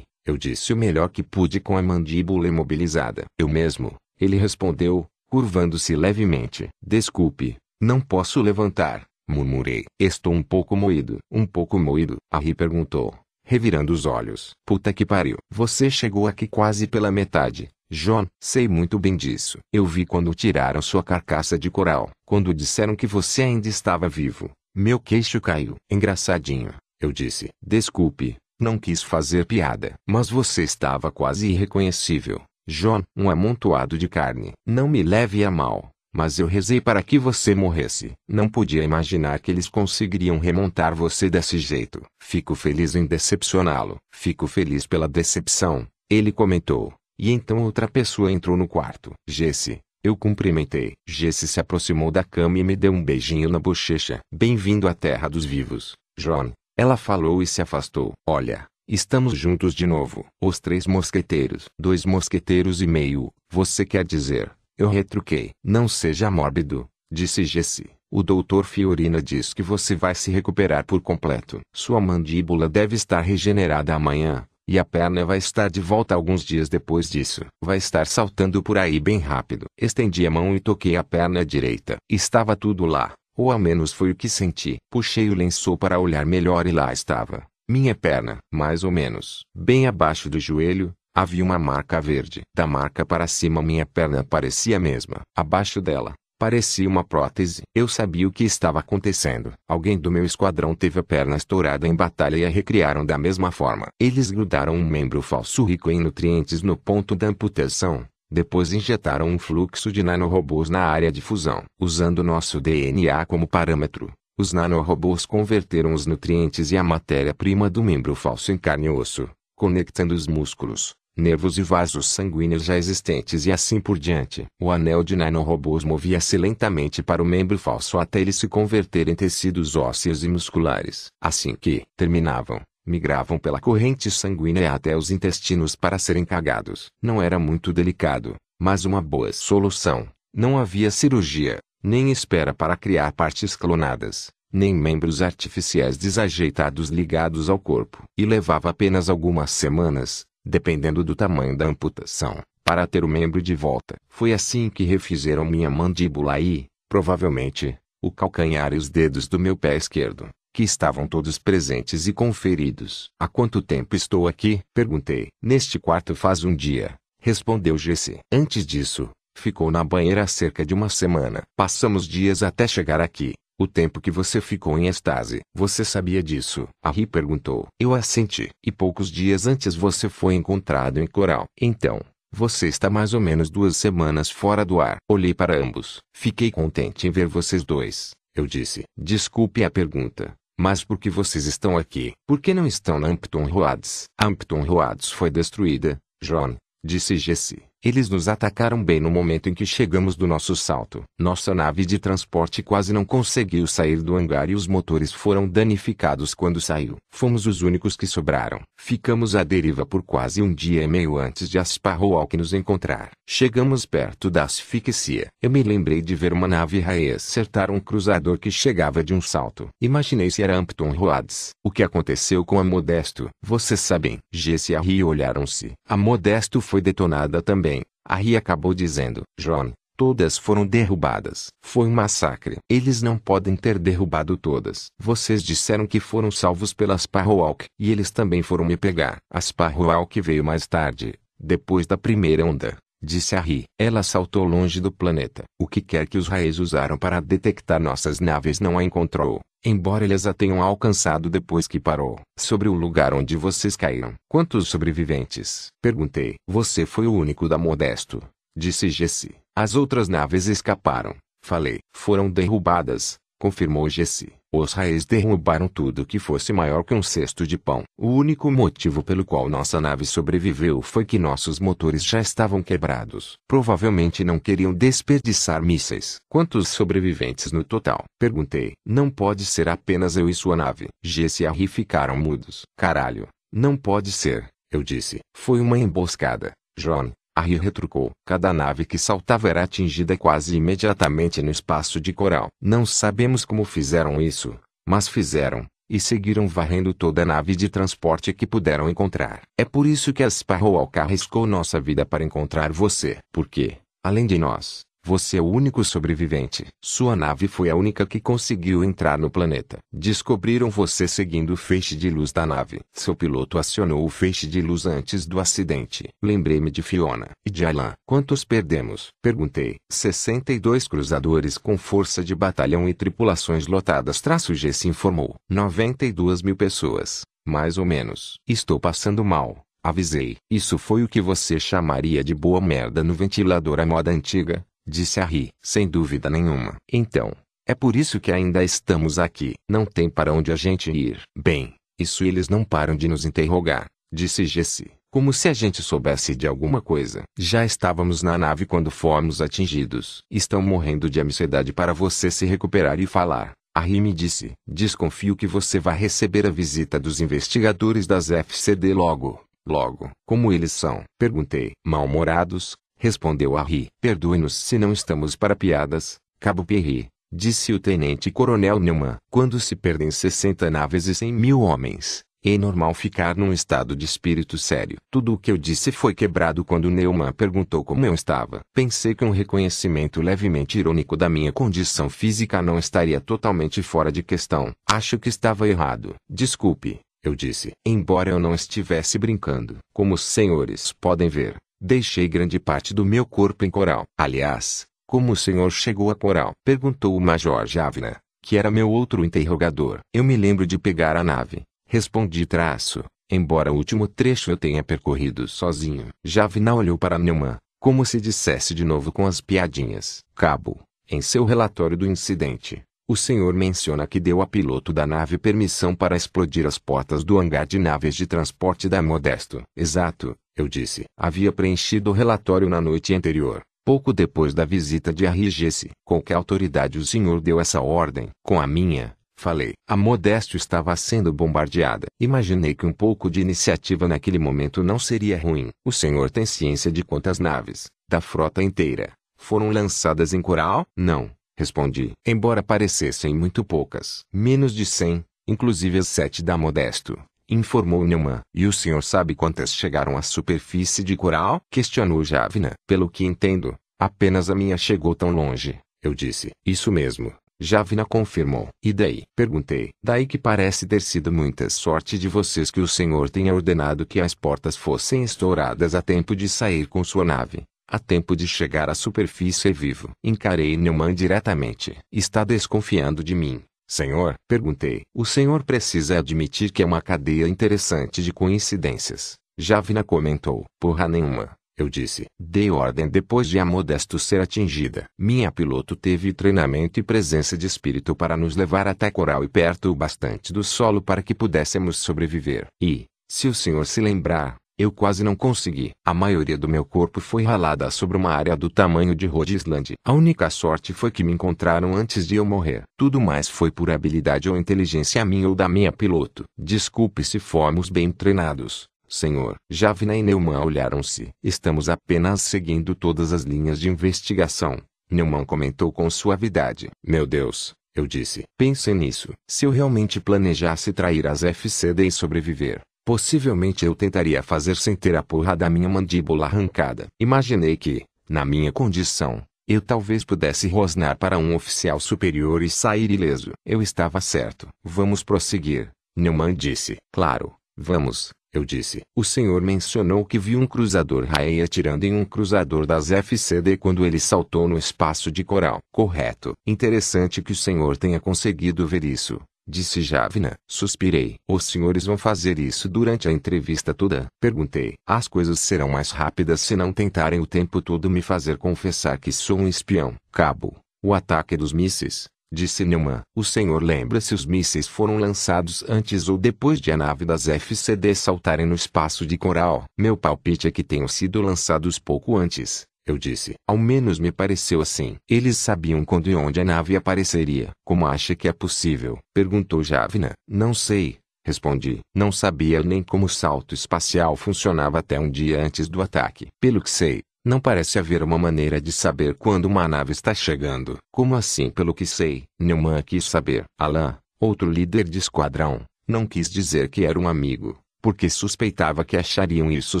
Eu disse o melhor que pude com a mandíbula imobilizada. Eu mesmo, ele respondeu, curvando-se levemente. Desculpe, não posso levantar, murmurei. Estou um pouco moído. Um pouco moído? Harry perguntou, revirando os olhos. Puta que pariu. Você chegou aqui quase pela metade. John, sei muito bem disso. Eu vi quando tiraram sua carcaça de coral. Quando disseram que você ainda estava vivo, meu queixo caiu. Engraçadinho, eu disse. Desculpe, não quis fazer piada. Mas você estava quase irreconhecível. John, um amontoado de carne. Não me leve a mal, mas eu rezei para que você morresse. Não podia imaginar que eles conseguiriam remontar você desse jeito. Fico feliz em decepcioná-lo. Fico feliz pela decepção, ele comentou. E então outra pessoa entrou no quarto. Jesse. Eu cumprimentei. Jesse se aproximou da cama e me deu um beijinho na bochecha. Bem-vindo à terra dos vivos, John. Ela falou e se afastou. Olha, estamos juntos de novo. Os três mosqueteiros. Dois mosqueteiros e meio, você quer dizer. Eu retruquei. Não seja mórbido, disse Jesse. O doutor Fiorina diz que você vai se recuperar por completo. Sua mandíbula deve estar regenerada amanhã, e a perna vai estar de volta alguns dias depois disso. Vai estar saltando por aí bem rápido. Estendi a mão e toquei a perna direita. Estava tudo lá. Ou ao menos foi o que senti. Puxei o lençol para olhar melhor e lá estava. Minha perna, mais ou menos. Bem abaixo do joelho, havia uma marca verde. Da marca para cima minha perna parecia a mesma. Abaixo dela, parecia uma prótese. Eu sabia o que estava acontecendo. Alguém do meu esquadrão teve a perna estourada em batalha e a recriaram da mesma forma. Eles grudaram um membro falso rico em nutrientes no ponto da amputação. Depois injetaram um fluxo de nanorobôs na área de fusão. Usando nosso DNA como parâmetro, os nanorobôs converteram os nutrientes e a matéria-prima do membro falso em carne e osso, conectando os músculos, nervos e vasos sanguíneos já existentes e assim por diante. O anel de nanorobôs movia-se lentamente para o membro falso até ele se converter em tecidos ósseos e musculares. Assim que terminavam, migravam pela corrente sanguínea até os intestinos para serem cagados. Não era muito delicado, mas uma boa solução. Não havia cirurgia, nem espera para criar partes clonadas, nem membros artificiais desajeitados ligados ao corpo. E levava apenas algumas semanas, dependendo do tamanho da amputação, para ter o membro de volta. Foi assim que refizeram minha mandíbula e, provavelmente, o calcanhar e os dedos do meu pé esquerdo, que estavam todos presentes e conferidos. Há quanto tempo estou aqui? Perguntei. Neste quarto faz um dia, respondeu Jesse. Antes disso, ficou na banheira há cerca de uma semana. Passamos dias até chegar aqui. O tempo que você ficou em estase. Você sabia disso? Harry perguntou. Eu assenti. E poucos dias antes você foi encontrado em coral. Então, você está mais ou menos duas semanas fora do ar. Olhei para ambos. Fiquei contente em ver vocês dois. Eu disse. Desculpe a pergunta. Mas por que vocês estão aqui? Por que não estão na Ampton Roads? Ampton Roads foi destruída, John, disse Jesse. Eles nos atacaram bem no momento em que chegamos do nosso salto. Nossa nave de transporte quase não conseguiu sair do hangar e os motores foram danificados quando saiu. Fomos os únicos que sobraram. Ficamos à deriva por quase um dia e meio antes de Asparrowalk nos encontrar. Chegamos perto da asfixia. Eu me lembrei de ver uma nave raia acertar um cruzador que chegava de um salto. Imaginei se era Ampton Roads. O que aconteceu com a Modesto? Vocês sabem. Jesse e olharam-se. A Modesto foi detonada também. Harry acabou dizendo, John, todas foram derrubadas. Foi um massacre. Eles não podem ter derrubado todas. Vocês disseram que foram salvos pela Sparrowhawk. E eles também foram me pegar. A Sparrowhawk veio mais tarde, depois da primeira onda. Disse Harry. Ela saltou longe do planeta. O que quer que os raios usaram para detectar nossas naves não a encontrou, embora eles a tenham alcançado depois que parou. Sobre o lugar onde vocês caíram. Quantos sobreviventes? Perguntei. Você foi o único da Modesto. Disse Jesse. As outras naves escaparam. Falei. Foram derrubadas, confirmou Jesse. Os raios derrubaram tudo que fosse maior que um cesto de pão. O único motivo pelo qual nossa nave sobreviveu foi que nossos motores já estavam quebrados. Provavelmente não queriam desperdiçar mísseis. Quantos sobreviventes no total? Perguntei. Não pode ser apenas eu e sua nave. Jesse e Harry ficaram mudos. Caralho, não pode ser, eu disse. Foi uma emboscada. John, Harry retrucou. Cada nave que saltava era atingida quase imediatamente no espaço de coral. Não sabemos como fizeram isso, mas fizeram, e seguiram varrendo toda a nave de transporte que puderam encontrar. É por isso que a Sparrowhawk arriscou nossa vida para encontrar você. Porque, além de nós, você é o único sobrevivente. Sua nave foi a única que conseguiu entrar no planeta. Descobriram você seguindo o feixe de luz da nave. Seu piloto acionou o feixe de luz antes do acidente. Lembrei-me de Fiona e de Alan. Quantos perdemos? Perguntei. 62 cruzadores com força de batalhão e tripulações lotadas. Traço G se informou. 92 mil pessoas. Mais ou menos. Estou passando mal. Avisei. Isso foi o que você chamaria de boa merda no ventilador à moda antiga? Disse Harry. Sem dúvida nenhuma. Então, é por isso que ainda estamos aqui. Não tem para onde a gente ir. Bem, isso eles não param de nos interrogar, disse Jesse. Como se a gente soubesse de alguma coisa. Já estávamos na nave quando fomos atingidos. Estão morrendo de ansiedade para você se recuperar e falar. Harry me disse. Desconfio que você vai receber a visita dos investigadores das FCD logo. Logo. Como eles são? Perguntei. Mal-humorados, respondeu Harry. Perdoe-nos se não estamos para piadas, Cabo Pierre, disse o tenente-coronel Newman. Quando se perdem 60 naves e 100 mil homens, é normal ficar num estado de espírito sério. Tudo o que eu disse foi quebrado quando Neumann perguntou como eu estava. Pensei que um reconhecimento levemente irônico da minha condição física não estaria totalmente fora de questão. Acho que estava errado. Desculpe, eu disse. Embora eu não estivesse brincando. Como os senhores podem ver, Deixei grande parte do meu corpo em coral. Aliás, como o senhor chegou a coral? Perguntou o Major Javna, que era meu outro interrogador. Eu me lembro de pegar a nave. Respondi traço, embora o último trecho eu tenha percorrido sozinho. Javna olhou para Neumann, como se dissesse de novo com as piadinhas. Cabo, em seu relatório do incidente, o senhor menciona que deu a piloto da nave permissão para explodir as portas do hangar de naves de transporte da Modesto. Exato, eu disse. Havia preenchido o relatório na noite anterior. Pouco depois da visita de Arrigesse, com que autoridade o senhor deu essa ordem? Com a minha, falei. A Modesto estava sendo bombardeada. Imaginei que um pouco de iniciativa naquele momento não seria ruim. O senhor tem ciência de quantas naves, da frota inteira, foram lançadas em coral? Não, respondi. Embora parecessem muito poucas. Menos de cem, inclusive as sete da Modesto. Informou Neumann. E o senhor sabe quantas chegaram à superfície de coral? Questionou Javina. Pelo que entendo, apenas a minha chegou tão longe. Eu disse. Isso mesmo. Javina confirmou. E daí? Perguntei. Daí que parece ter sido muita sorte de vocês que o senhor tenha ordenado que as portas fossem estouradas a tempo de sair com sua nave. A tempo de chegar à superfície vivo. Encarei Neumann diretamente. Está desconfiando de mim, senhor? Perguntei. O senhor precisa admitir que é uma cadeia interessante de coincidências. Javina comentou. Porra nenhuma. Eu disse. Dei ordem depois de a Modesto ser atingida. Minha piloto teve treinamento e presença de espírito para nos levar até Coral e perto o bastante do solo para que pudéssemos sobreviver. E, se o senhor se lembrar, eu quase não consegui. A maioria do meu corpo foi ralada sobre uma área do tamanho de Rhode Island. A única sorte foi que me encontraram antes de eu morrer. Tudo mais foi por habilidade ou inteligência minha ou da minha piloto. Desculpe se fomos bem treinados. Senhor, Javina e Neumann olharam-se. Estamos apenas seguindo todas as linhas de investigação. Neumann comentou com suavidade. Meu Deus, eu disse. Pense nisso. Se eu realmente planejasse trair as FCD e sobreviver, Possivelmente eu tentaria fazer sem ter a porra da minha mandíbula arrancada. Imaginei que, na minha condição, eu talvez pudesse rosnar para um oficial superior e sair ileso. Eu estava certo. Vamos prosseguir. Neumann disse. Claro, vamos, eu disse. O senhor mencionou que viu um cruzador Raei atirando em um cruzador das FCD quando ele saltou no espaço de coral. Correto. Interessante que o senhor tenha conseguido ver isso. Disse Javina. Suspirei. Os senhores vão fazer isso durante a entrevista toda? Perguntei. As coisas serão mais rápidas se não tentarem o tempo todo me fazer confessar que sou um espião. Cabo. O ataque dos mísseis. Disse Neumann. O senhor lembra se os mísseis foram lançados antes ou depois de a nave das FCD saltarem no espaço de coral? Meu palpite é que tenham sido lançados pouco antes. Eu disse. Ao menos me pareceu assim. Eles sabiam quando e onde a nave apareceria. Como acha que é possível? Perguntou Javina. Não sei. Respondi. Não sabia nem como o salto espacial funcionava até um dia antes do ataque. Pelo que sei, não parece haver uma maneira de saber quando uma nave está chegando. Como assim pelo que sei? Neumann quis saber. Alain, outro líder de esquadrão, não quis dizer que era um amigo, porque suspeitava que achariam isso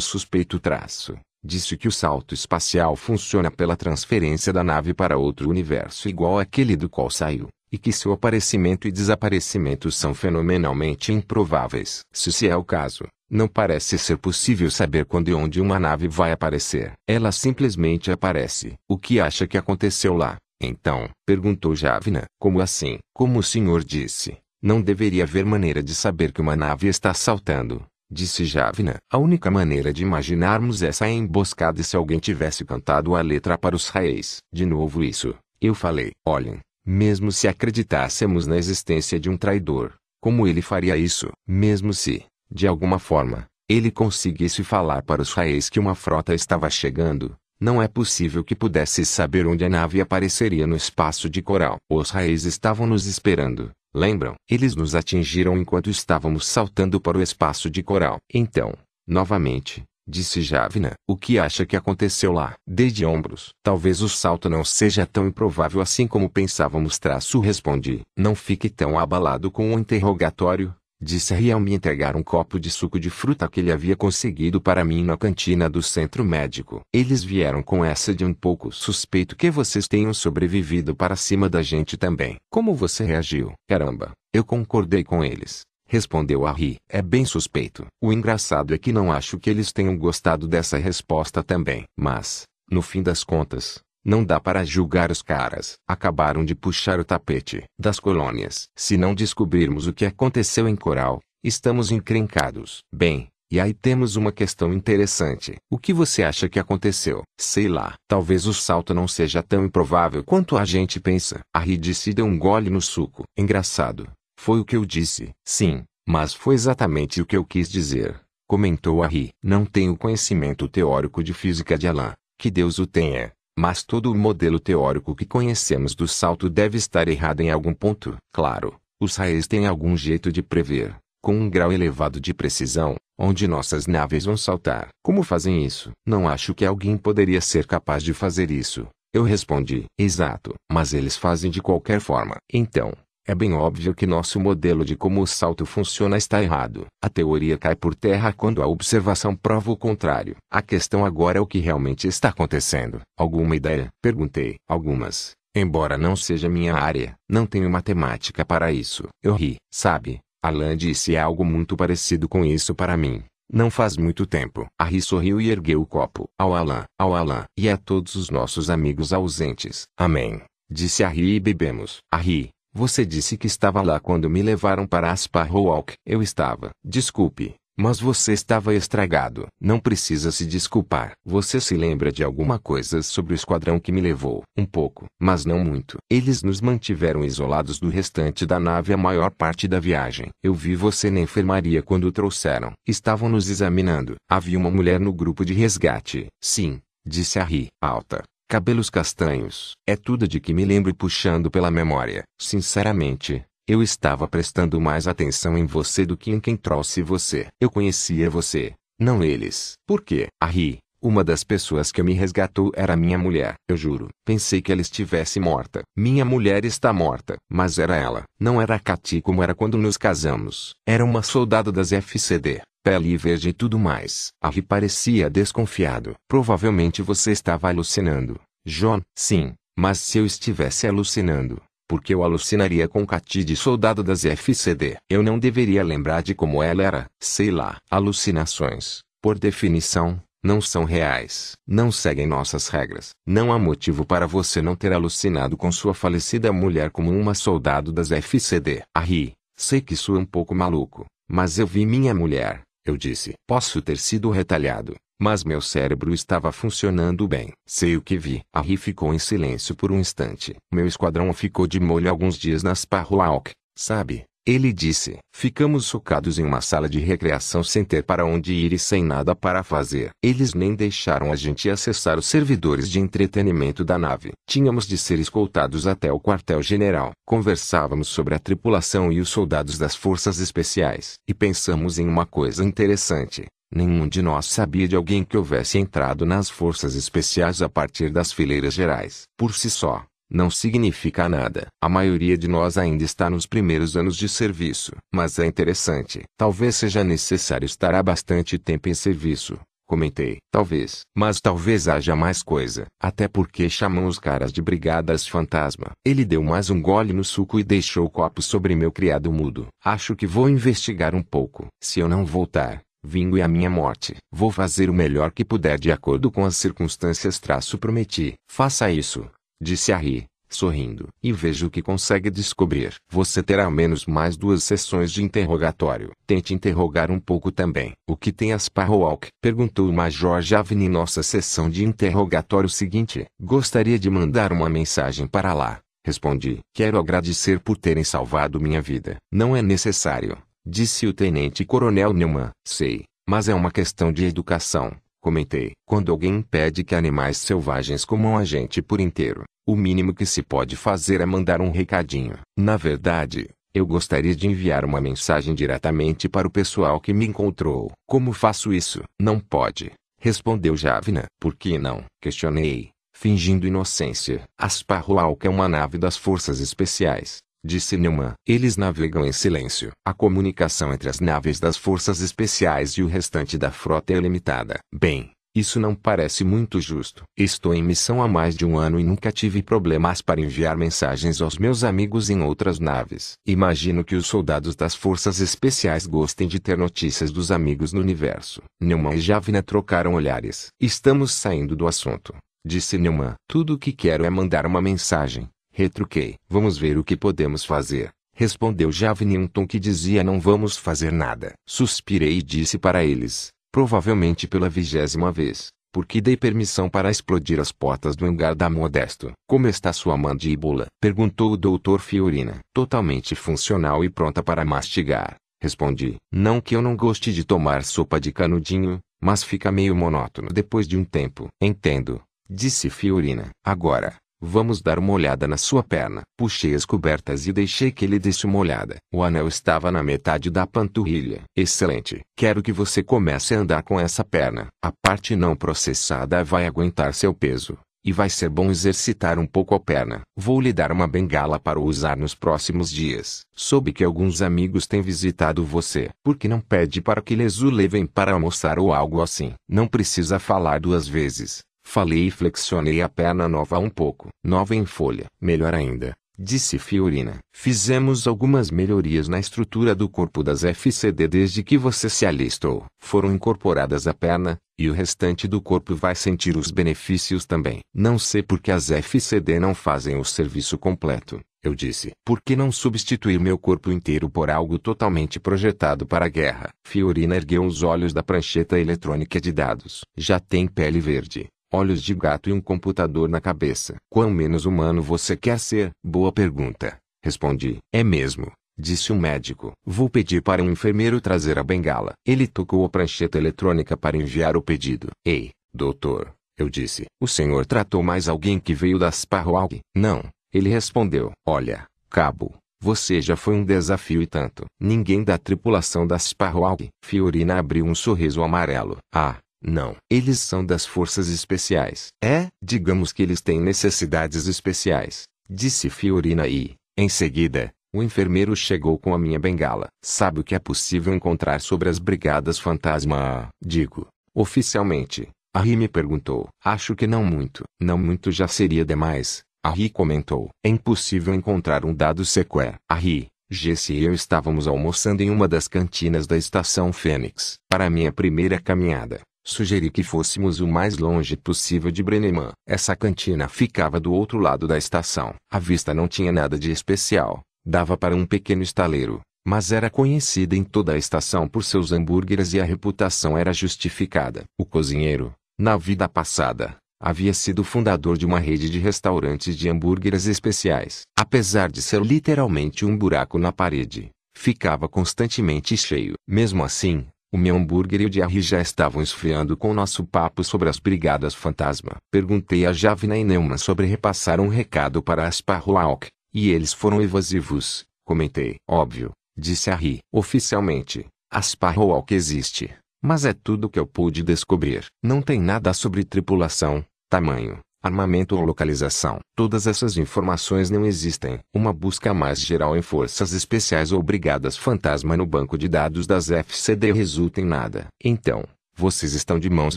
suspeito traço disse que o salto espacial funciona pela transferência da nave para outro universo igual àquele do qual saiu, e que seu aparecimento e desaparecimento são fenomenalmente improváveis. Se esse é o caso, não parece ser possível saber quando e onde uma nave vai aparecer. Ela simplesmente aparece. O que acha que aconteceu lá? Então, perguntou Javina. Como assim? Como o senhor disse, não deveria haver maneira de saber que uma nave está saltando disse Javina. A única maneira de imaginarmos essa emboscada é se alguém tivesse cantado a letra para os reis. De novo isso. Eu falei, olhem, mesmo se acreditássemos na existência de um traidor, como ele faria isso? Mesmo se, de alguma forma, ele conseguisse falar para os reis que uma frota estava chegando, não é possível que pudesse saber onde a nave apareceria no espaço de coral. Os reis estavam nos esperando. Lembram? Eles nos atingiram enquanto estávamos saltando para o espaço de coral. Então, novamente, disse Javina, o que acha que aconteceu lá? Desde ombros. Talvez o salto não seja tão improvável assim como pensávamos. Traço respondi. Não fique tão abalado com o interrogatório, Disse Ri ao me entregar um copo de suco de fruta que ele havia conseguido para mim na cantina do centro médico. Eles vieram com essa de um pouco suspeito que vocês tenham sobrevivido para cima da gente também. Como você reagiu? Caramba, eu concordei com eles. Respondeu Harry. É bem suspeito. O engraçado é que não acho que eles tenham gostado dessa resposta também. Mas, no fim das contas, não dá para julgar os caras. Acabaram de puxar o tapete das colônias. Se não descobrirmos o que aconteceu em Coral, estamos encrencados. Bem, e aí temos uma questão interessante. O que você acha que aconteceu? Sei lá. Talvez o salto não seja tão improvável quanto a gente pensa. A Ridice deu um gole no suco. Engraçado. Foi o que eu disse. Sim, mas foi exatamente o que eu quis dizer comentou Harry. Não tenho conhecimento teórico de física de Alan, que Deus o tenha. Mas todo o modelo teórico que conhecemos do salto deve estar errado em algum ponto. Claro, os raios têm algum jeito de prever, com um grau elevado de precisão, onde nossas naves vão saltar. Como fazem isso? Não acho que alguém poderia ser capaz de fazer isso. Eu respondi, exato, mas eles fazem de qualquer forma. Então, é bem óbvio que nosso modelo de como o salto funciona está errado. A teoria cai por terra quando a observação prova o contrário. A questão agora é o que realmente está acontecendo. Alguma ideia? Perguntei. Algumas. Embora não seja minha área, não tenho matemática para isso. Eu ri. Sabe, Alan disse algo muito parecido com isso para mim. Não faz muito tempo. Harry sorriu e ergueu o copo. Ao Alan, ao Alan e a todos os nossos amigos ausentes. Amém. Disse Harry e bebemos. Harry, você disse que estava lá quando me levaram para Sparrowhawk. Eu estava. Desculpe, mas você estava estragado. Não precisa se desculpar. Você se lembra de alguma coisa sobre o esquadrão que me levou? Um pouco, mas não muito. Eles nos mantiveram isolados do restante da nave a maior parte da viagem. Eu vi você na enfermaria quando o trouxeram. Estavam nos examinando. Havia uma mulher no grupo de resgate. Sim, disse Harry. Alta, cabelos castanhos. É tudo de que me lembro puxando pela memória. Sinceramente, eu estava prestando mais atenção em você do que em quem trouxe você. Eu conhecia você, não eles. Por quê? Harry, uma das pessoas que me resgatou era minha mulher. Eu juro. Pensei que ela estivesse morta. Minha mulher está morta. Mas era ela. Não era a Katy como era quando nos casamos. Era uma soldado das FCD. Pele verde e tudo mais. Harry parecia desconfiado. Provavelmente você estava alucinando. John, sim. Mas se eu estivesse alucinando, porque eu alucinaria com Katy de soldado das FCD. Eu não deveria lembrar de como ela era. Sei lá. Alucinações, por definição, não são reais. Não seguem nossas regras. Não há motivo para você não ter alucinado com sua falecida mulher como uma soldado das FCD. Arri, sei que sou um pouco maluco, mas eu vi minha mulher, eu disse. Posso ter sido retalhado, mas meu cérebro estava funcionando bem. Sei o que vi. Harry ficou em silêncio por um instante. Meu esquadrão ficou de molho alguns dias nas Sparrowhawk, sabe? Ele disse. Ficamos socados em uma sala de recreação sem ter para onde ir e sem nada para fazer. Eles nem deixaram a gente acessar os servidores de entretenimento da nave. Tínhamos de ser escoltados até o quartel-general. Conversávamos sobre a tripulação e os soldados das forças especiais. E pensamos em uma coisa interessante. Nenhum de nós sabia de alguém que houvesse entrado nas forças especiais a partir das fileiras gerais. Por si só, não significa nada. A maioria de nós ainda está nos primeiros anos de serviço. Mas é interessante. Talvez seja necessário estar há bastante tempo em serviço. Comentei. Talvez. Mas talvez haja mais coisa. Até porque chamam os caras de brigadas fantasma. Ele deu mais um gole no suco e deixou o copo sobre meu criado mudo. Acho que vou investigar um pouco. Se eu não voltar, vingue a minha morte. Vou fazer o melhor que puder de acordo com as circunstâncias traço prometi. Faça isso, disse Harry, sorrindo. E veja o que consegue descobrir. Você terá ao menos mais duas sessões de interrogatório. Tente interrogar um pouco também. O que tem a Sparrowhawk? Perguntou o Major Javin em nossa sessão de interrogatório seguinte. Gostaria de mandar uma mensagem para lá. Respondi. Quero agradecer por terem salvado minha vida. Não é necessário. Disse o tenente-coronel Newman. Sei, mas é uma questão de educação, comentei. Quando alguém impede que animais selvagens comam a gente por inteiro, o mínimo que se pode fazer é mandar um recadinho. Na verdade, eu gostaria de enviar uma mensagem diretamente para o pessoal que me encontrou. Como faço isso? Não pode. Respondeu Javina. Por que não? Questionei, fingindo inocência. Asparroalca é uma nave das forças especiais disse Newman. Eles navegam em silêncio. A comunicação entre as naves das forças especiais e o restante da frota é limitada. Bem, isso não parece muito justo. Estou em missão há mais de um ano e nunca tive problemas para enviar mensagens aos meus amigos em outras naves. Imagino que os soldados das forças especiais gostem de ter notícias dos amigos no universo. Newman e Javina trocaram olhares. Estamos saindo do assunto, disse Newman. Tudo o que quero é mandar uma mensagem. Retruquei. Vamos ver o que podemos fazer. Respondeu Javin em um tom que dizia não vamos fazer nada. Suspirei e disse para eles, provavelmente pela vigésima vez, porque dei permissão para explodir as portas do hangar da Modesto. Como está sua mandíbula? Perguntou o doutor Fiorina. Totalmente funcional e pronta para mastigar. respondi. Não que eu não goste de tomar sopa de canudinho, mas fica meio monótono depois de um tempo. Entendo, disse Fiorina. Agora, Vamos dar uma olhada na sua perna. Puxei as cobertas e deixei que ele desse uma olhada. O anel estava na metade da panturrilha. Excelente. Quero que você comece a andar com essa perna. A parte não processada vai aguentar seu peso. E vai ser bom exercitar um pouco a perna. Vou lhe dar uma bengala para usar nos próximos dias. Soube que alguns amigos têm visitado você. Por que não pede para que lhes o levem para almoçar ou algo assim? Não precisa falar duas vezes. Falei e flexionei a perna nova um pouco. Nova em folha. Melhor ainda, disse Fiorina. Fizemos algumas melhorias na estrutura do corpo das FCD desde que você se alistou. Foram incorporadas a perna, e o restante do corpo vai sentir os benefícios também. Não sei por que as FCD não fazem o serviço completo. Eu disse. Por que não substituir meu corpo inteiro por algo totalmente projetado para a guerra? Fiorina ergueu os olhos da prancheta eletrônica de dados. Já tem pele verde olhos de gato e um computador na cabeça. Quão menos humano você quer ser? Boa pergunta. Respondi. É mesmo. Disse o médico. Vou pedir para um enfermeiro trazer a bengala. Ele tocou a prancheta eletrônica para enviar o pedido. Ei, doutor. Eu disse. O senhor tratou mais alguém que veio da Sparrowhawk? Não. Ele respondeu. Olha, cabo. Você já foi um desafio e tanto. Ninguém da tripulação da Sparrowhawk. Fiorina abriu um sorriso amarelo. Ah, não. Eles são das forças especiais. É, digamos que eles têm necessidades especiais, disse Fiorina e, em seguida, o enfermeiro chegou com a minha bengala. Sabe o que é possível encontrar sobre as brigadas fantasma? Digo, oficialmente. A Ri me perguntou. Acho que não muito. Não muito já seria demais. A Ri comentou. É impossível encontrar um dado sequer. A Ri, Jesse e eu estávamos almoçando em uma das cantinas da estação Fênix. Para minha primeira caminhada, Sugeri que fôssemos o mais longe possível de Brenneman. Essa cantina ficava do outro lado da estação. A vista não tinha nada de especial. Dava para um pequeno estaleiro, mas era conhecida em toda a estação por seus hambúrgueres e a reputação era justificada. O cozinheiro, na vida passada, havia sido fundador de uma rede de restaurantes de hambúrgueres especiais. Apesar de ser literalmente um buraco na parede, ficava constantemente cheio. Mesmo assim, o meu hambúrguer e o de Harry já estavam esfriando com nosso papo sobre as brigadas fantasma. Perguntei a Javina e Neumann sobre repassar um recado para a Sparrowhawk, e eles foram evasivos. Comentei. Óbvio, disse Harry. Oficialmente, a Sparrowhawk existe. Mas é tudo que eu pude descobrir. Não tem nada sobre tripulação, tamanho, armamento ou localização. Todas essas informações não existem. Uma busca mais geral em forças especiais ou brigadas fantasma no banco de dados das FCD resulta em nada. Então, vocês estão de mãos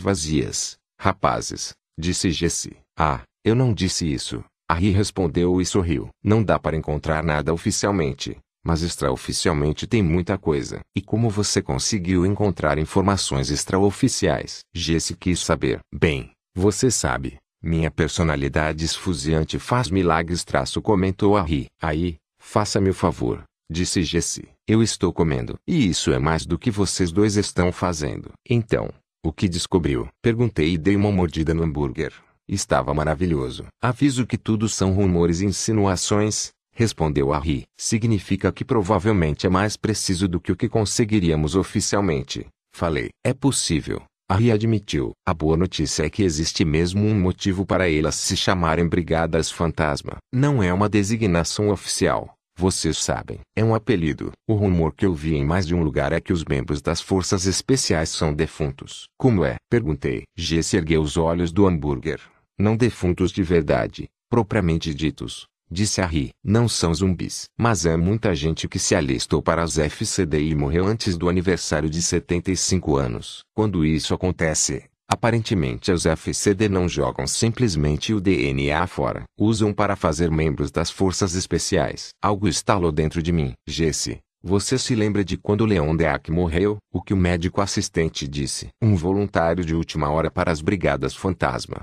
vazias, rapazes, disse Jesse. Ah, eu não disse isso. Harry respondeu e sorriu. Não dá para encontrar nada oficialmente, mas extraoficialmente tem muita coisa. E como você conseguiu encontrar informações extraoficiais? Jesse quis saber. Bem, você sabe, minha personalidade esfuziante faz milagres traço comentou a ri. Aí, faça-me o favor, disse Jesse. Eu estou comendo. E isso é mais do que vocês dois estão fazendo. Então, o que descobriu? Perguntei e dei uma mordida no hambúrguer. Estava maravilhoso. Aviso que tudo são rumores e insinuações, respondeu a ri. Significa que provavelmente é mais preciso do que o que conseguiríamos oficialmente. Falei. É possível, Harry admitiu. A boa notícia é que existe mesmo um motivo para elas se chamarem Brigadas Fantasma. Não é uma designação oficial. Vocês sabem. É um apelido. O rumor que eu vi em mais de um lugar é que os membros das forças especiais são defuntos. Como é? Perguntei. Jesse ergueu os olhos do hambúrguer. Não defuntos de verdade, propriamente ditos, Disse Harry. Não são zumbis. Mas é muita gente que se alistou para as FCD e morreu antes do aniversário de 75 anos. Quando isso acontece, aparentemente os FCD não jogam simplesmente o DNA fora. Usam para fazer membros das forças especiais. Algo estalou dentro de mim. Jesse, você se lembra de quando Leon Deac morreu? O que o médico assistente disse. Um voluntário de última hora para as brigadas fantasma.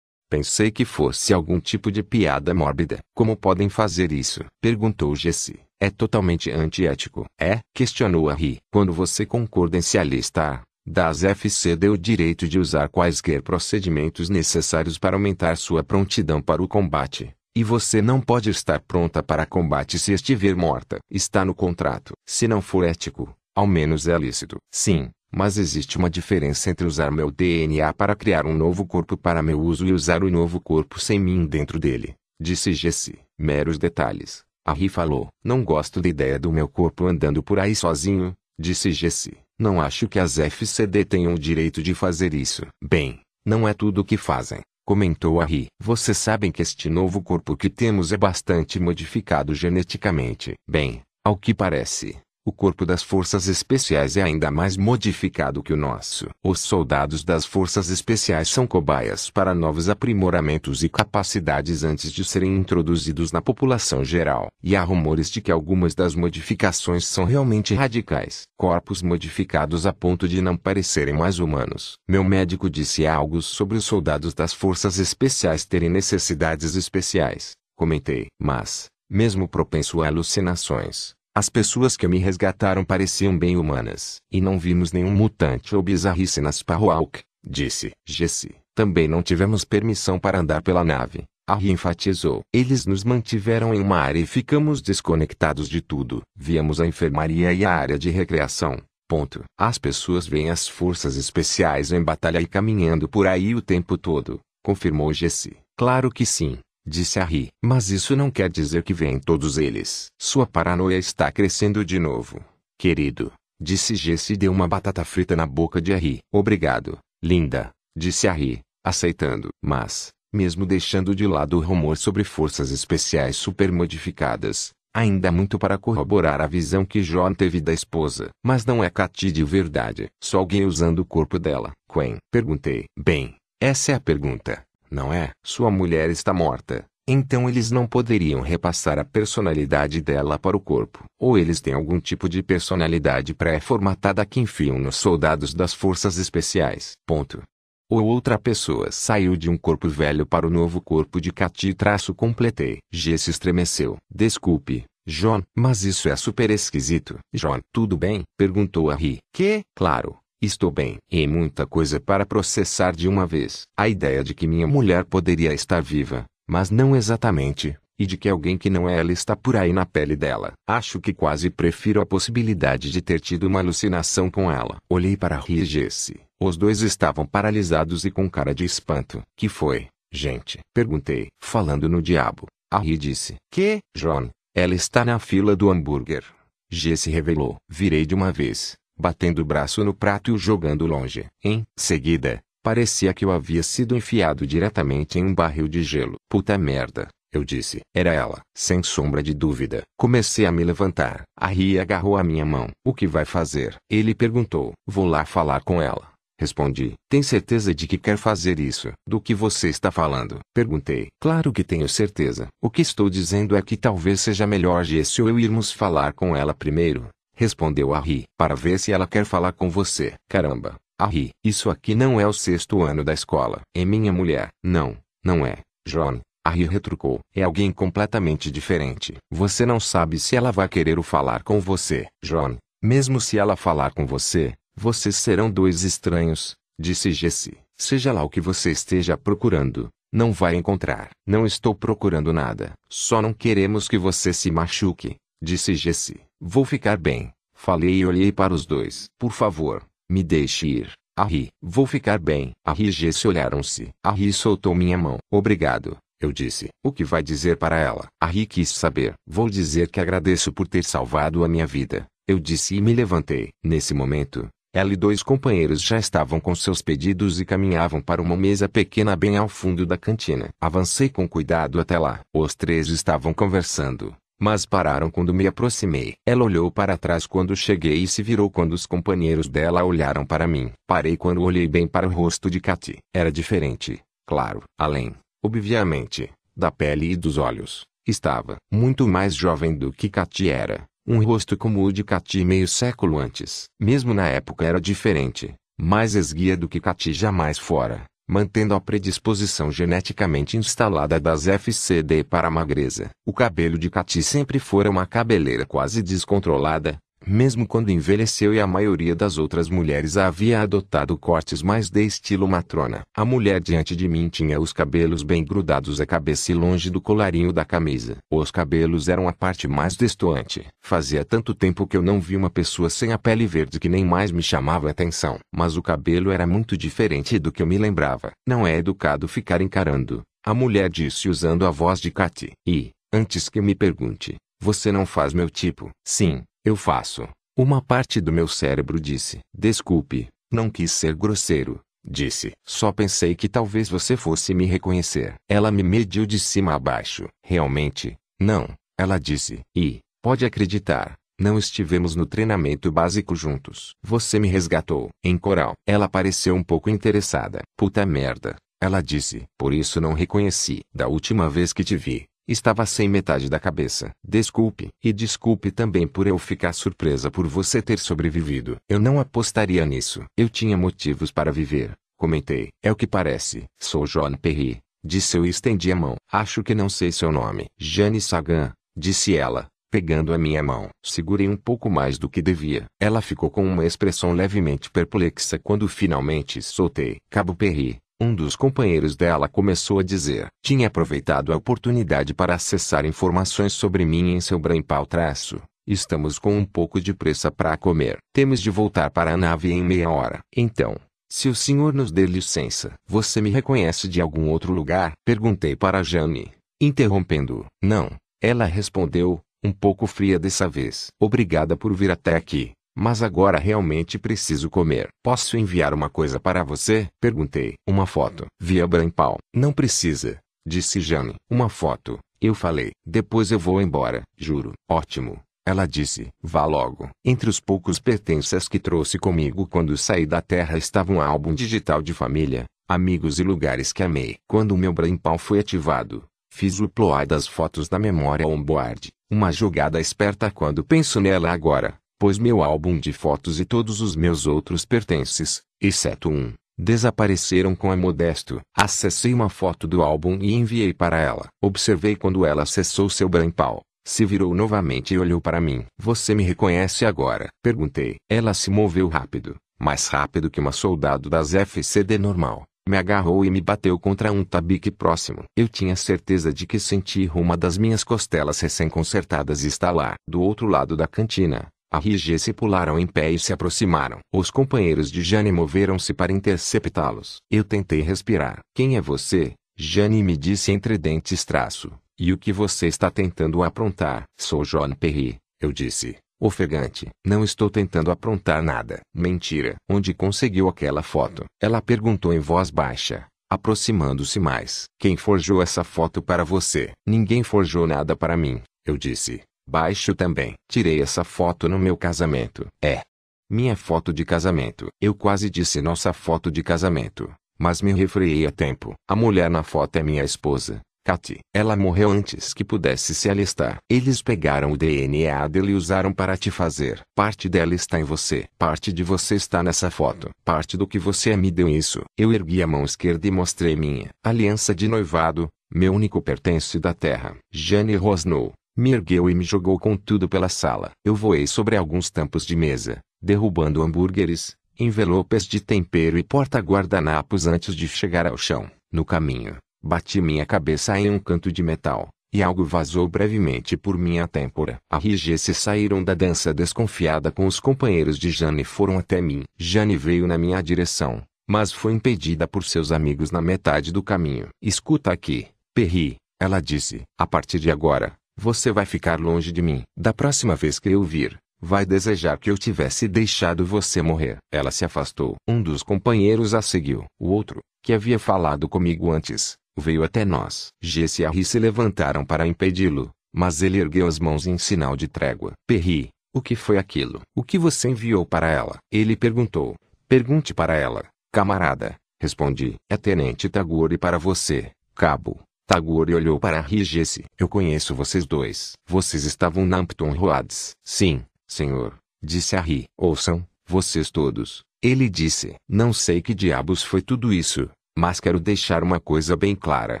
Pensei que fosse algum tipo de piada mórbida. Como podem fazer isso? Perguntou Jesse. É totalmente antiético. É? Questionou Ri. Quando você concorda em se alistar, das FC deu o direito de usar quaisquer procedimentos necessários para aumentar sua prontidão para o combate. E você não pode estar pronta para combate se estiver morta. Está no contrato. Se não for ético, Ao menos é lícito. Sim, mas existe uma diferença entre usar meu DNA para criar um novo corpo para meu uso e usar o novo corpo sem mim dentro dele, disse Jesse. Meros detalhes. Harry falou. Não gosto da ideia do meu corpo andando por aí sozinho, disse Jesse. Não acho que as FCD tenham o direito de fazer isso. Bem, não é tudo o que fazem, comentou Harry. Vocês sabem que este novo corpo que temos é bastante modificado geneticamente. Bem, ao que parece, o corpo das forças especiais é ainda mais modificado que o nosso. Os soldados das forças especiais são cobaias para novos aprimoramentos e capacidades antes de serem introduzidos na população geral. E há rumores de que algumas das modificações são realmente radicais. Corpos modificados a ponto de não parecerem mais humanos. Meu médico disse algo sobre os soldados das forças especiais terem necessidades especiais. Comentei. Mas, mesmo propenso a alucinações, as pessoas que me resgataram pareciam bem humanas. E não vimos nenhum mutante ou bizarrice na Sparrowhawk, disse Jesse. Também não tivemos permissão para andar pela nave. Harry enfatizou. Eles nos mantiveram em uma área e ficamos desconectados de tudo. Víamos a enfermaria e a área de recreação. Ponto. As pessoas veem as forças especiais em batalha e caminhando por aí o tempo todo, confirmou Jesse. Claro que sim. Disse Harry. Mas isso não quer dizer que vem todos eles. Sua paranoia está crescendo de novo. Querido. Disse Jesse e deu uma batata frita na boca de Harry. Obrigado, linda. Disse Harry, aceitando. Mas, mesmo deixando de lado o rumor sobre forças especiais supermodificadas, ainda muito para corroborar a visão que John teve da esposa. Mas não é Katy de verdade. Só alguém usando o corpo dela. Quen. Perguntei. Bem, essa é a pergunta não é? Sua mulher está morta. Então eles não poderiam repassar a personalidade dela para o corpo. Ou eles têm algum tipo de personalidade pré-formatada que enfiam nos soldados das forças especiais. Ponto. Ou outra pessoa saiu de um corpo velho para o novo corpo de Cati traço completei. G se estremeceu. Desculpe, John, mas isso é super esquisito. John, tudo bem? Perguntou a Ri. Que? Claro. Estou bem. E muita coisa para processar de uma vez. A ideia de que minha mulher poderia estar viva, mas não exatamente, e de que alguém que não é ela está por aí na pele dela. Acho que quase prefiro a possibilidade de ter tido uma alucinação com ela. Olhei para Ri e Jesse. Os dois estavam paralisados e com cara de espanto. Que foi, gente? Perguntei. Falando no diabo. A disse. Que, John? Ela está na fila do hambúrguer. Jesse revelou. Virei de uma vez batendo o braço no prato e o jogando longe. Em seguida, parecia que eu havia sido enfiado diretamente em um barril de gelo. Puta merda, eu disse. Era ela, sem sombra de dúvida. Comecei a me levantar. A Ria agarrou a minha mão. O que vai fazer? Ele perguntou. Vou lá falar com ela. Respondi. Tem certeza de que quer fazer isso? Do que você está falando? Perguntei. Claro que tenho certeza. O que estou dizendo é que talvez seja melhor Jesse ou eu irmos falar com ela primeiro. Respondeu Harry, para ver se ela quer falar com você. Caramba, Harry, isso aqui não é o sexto ano da escola. É minha mulher. Não, não é, John. Harry retrucou. É alguém completamente diferente. Você não sabe se ela vai querer o falar com você, John. Mesmo se ela falar com você, vocês serão dois estranhos, disse Jesse. Seja lá o que você esteja procurando, não vai encontrar. Não estou procurando nada. Só não queremos que você se machuque, disse Jesse. Vou ficar bem. Falei e olhei para os dois. Por favor, me deixe ir. Harry, vou ficar bem. Harry e Jesse olharam-se. Harry soltou minha mão. Obrigado, eu disse. O que vai dizer para ela? Harry quis saber. Vou dizer que agradeço por ter salvado a minha vida. Eu disse e me levantei. Nesse momento, ela e dois companheiros já estavam com seus pedidos e caminhavam para uma mesa pequena bem ao fundo da cantina. Avancei com cuidado até lá. Os três estavam conversando mas pararam quando me aproximei. Ela olhou para trás quando cheguei e se virou quando os companheiros dela olharam para mim. Parei quando olhei bem para o rosto de Katy. Era diferente, claro, além, obviamente, da pele e dos olhos. Estava muito mais jovem do que Katy era. Um rosto como o de Katy meio século antes. Mesmo na época era diferente, mais esguia do que Katy jamais fora mantendo a predisposição geneticamente instalada das FCD para a magreza. O cabelo de Katy sempre fora uma cabeleira quase descontrolada, mesmo quando envelheceu e a maioria das outras mulheres havia adotado cortes mais de estilo matrona. A mulher diante de mim tinha os cabelos bem grudados à cabeça e longe do colarinho da camisa. Os cabelos eram a parte mais destoante. Fazia tanto tempo que eu não vi uma pessoa sem a pele verde que nem mais me chamava atenção. Mas o cabelo era muito diferente do que eu me lembrava. Não é educado ficar encarando. A mulher disse usando a voz de Katy. E, antes que me pergunte, você não faz meu tipo. Sim, eu faço. Uma parte do meu cérebro disse: Desculpe, não quis ser grosseiro. Disse: Só pensei que talvez você fosse me reconhecer. Ela me mediu de cima a baixo. Realmente, não. Ela disse: E, pode acreditar, não estivemos no treinamento básico juntos. Você me resgatou. Em coral. Ela pareceu um pouco interessada. Puta merda. Ela disse. Por isso não reconheci. Da última vez que te vi, Estava sem metade da cabeça. Desculpe. E desculpe também por eu ficar surpresa por você ter sobrevivido. Eu não apostaria nisso. Eu tinha motivos para viver. Comentei. É o que parece. Sou John Perry. Disse eu e estendi a mão. Acho que não sei seu nome. Jane Sagan. Disse ela, pegando a minha mão. Segurei um pouco mais do que devia. Ela ficou com uma expressão levemente perplexa quando finalmente soltei. Cabo Perry. Um dos companheiros dela começou a dizer. Tinha aproveitado a oportunidade para acessar informações sobre mim em seu brainpal traço. Estamos com um pouco de pressa para comer. Temos de voltar para a nave em meia hora. Então, se o senhor nos der licença, você me reconhece de algum outro lugar? Perguntei para Jane, interrompendo. Não. Ela respondeu, um pouco fria dessa vez. Obrigada por vir até aqui. Mas agora realmente preciso comer. Posso enviar uma coisa para você? Perguntei. Uma foto. Via Brampal. Não precisa. Disse Jane. Uma foto. Eu falei. Depois eu vou embora. Juro. Ótimo. Ela disse. Vá logo. Entre os poucos pertences que trouxe comigo quando saí da Terra estava um álbum digital de família, amigos e lugares que amei. Quando o meu Brainpal foi ativado, fiz o ploy das fotos da memória onboard. Uma jogada esperta quando penso nela agora pois meu álbum de fotos e todos os meus outros pertences, exceto um, desapareceram com a Modesto. Acessei uma foto do álbum e enviei para ela. Observei quando ela acessou seu brampal. Se virou novamente e olhou para mim. Você me reconhece agora? Perguntei. Ela se moveu rápido, mais rápido que uma soldado das FCD normal. Me agarrou e me bateu contra um tabique próximo. Eu tinha certeza de que senti uma das minhas costelas recém-consertadas estar lá. Do outro lado da cantina, a RG se pularam em pé e se aproximaram. Os companheiros de Jane moveram-se para interceptá-los. Eu tentei respirar. Quem é você? Jane me disse entre dentes traço. E o que você está tentando aprontar? Sou John Perry, eu disse. Ofegante. Não estou tentando aprontar nada. Mentira. Onde conseguiu aquela foto? Ela perguntou em voz baixa, aproximando-se mais. Quem forjou essa foto para você? Ninguém forjou nada para mim, eu disse. Baixo também. Tirei essa foto no meu casamento. É. Minha foto de casamento. Eu quase disse nossa foto de casamento. Mas me refreiei a tempo. A mulher na foto é minha esposa, Katy. Ela morreu antes que pudesse se alistar. Eles pegaram o DNA dele e usaram para te fazer. Parte dela está em você. Parte de você está nessa foto. Parte do que você me deu isso. Eu ergui a mão esquerda e mostrei minha aliança de noivado, meu único pertence da terra. Jane rosnou. Me ergueu e me jogou com tudo pela sala. Eu voei sobre alguns tampos de mesa, derrubando hambúrgueres, envelopes de tempero e porta-guardanapos antes de chegar ao chão. No caminho, bati minha cabeça em um canto de metal, e algo vazou brevemente por minha têmpora. A RG se saíram da dança desconfiada com os companheiros de Jane e foram até mim. Jane veio na minha direção, mas foi impedida por seus amigos na metade do caminho. Escuta aqui, Perry, ela disse. A partir de agora, você vai ficar longe de mim. Da próxima vez que eu vir, vai desejar que eu tivesse deixado você morrer. Ela se afastou. Um dos companheiros a seguiu. O outro, que havia falado comigo antes, veio até nós. Jesse e Harry se levantaram para impedi-lo, mas ele ergueu as mãos em sinal de trégua. Perry, o que foi aquilo? O que você enviou para ela? Ele perguntou. Pergunte para ela, camarada. Respondi. É Tenente Tagore para você, cabo. Tagore olhou para Rigesse. Eu conheço vocês dois. Vocês estavam na Ampton Roads. Sim, senhor, disse Harry. Ouçam, vocês todos. Ele disse. Não sei que diabos foi tudo isso, mas quero deixar uma coisa bem clara.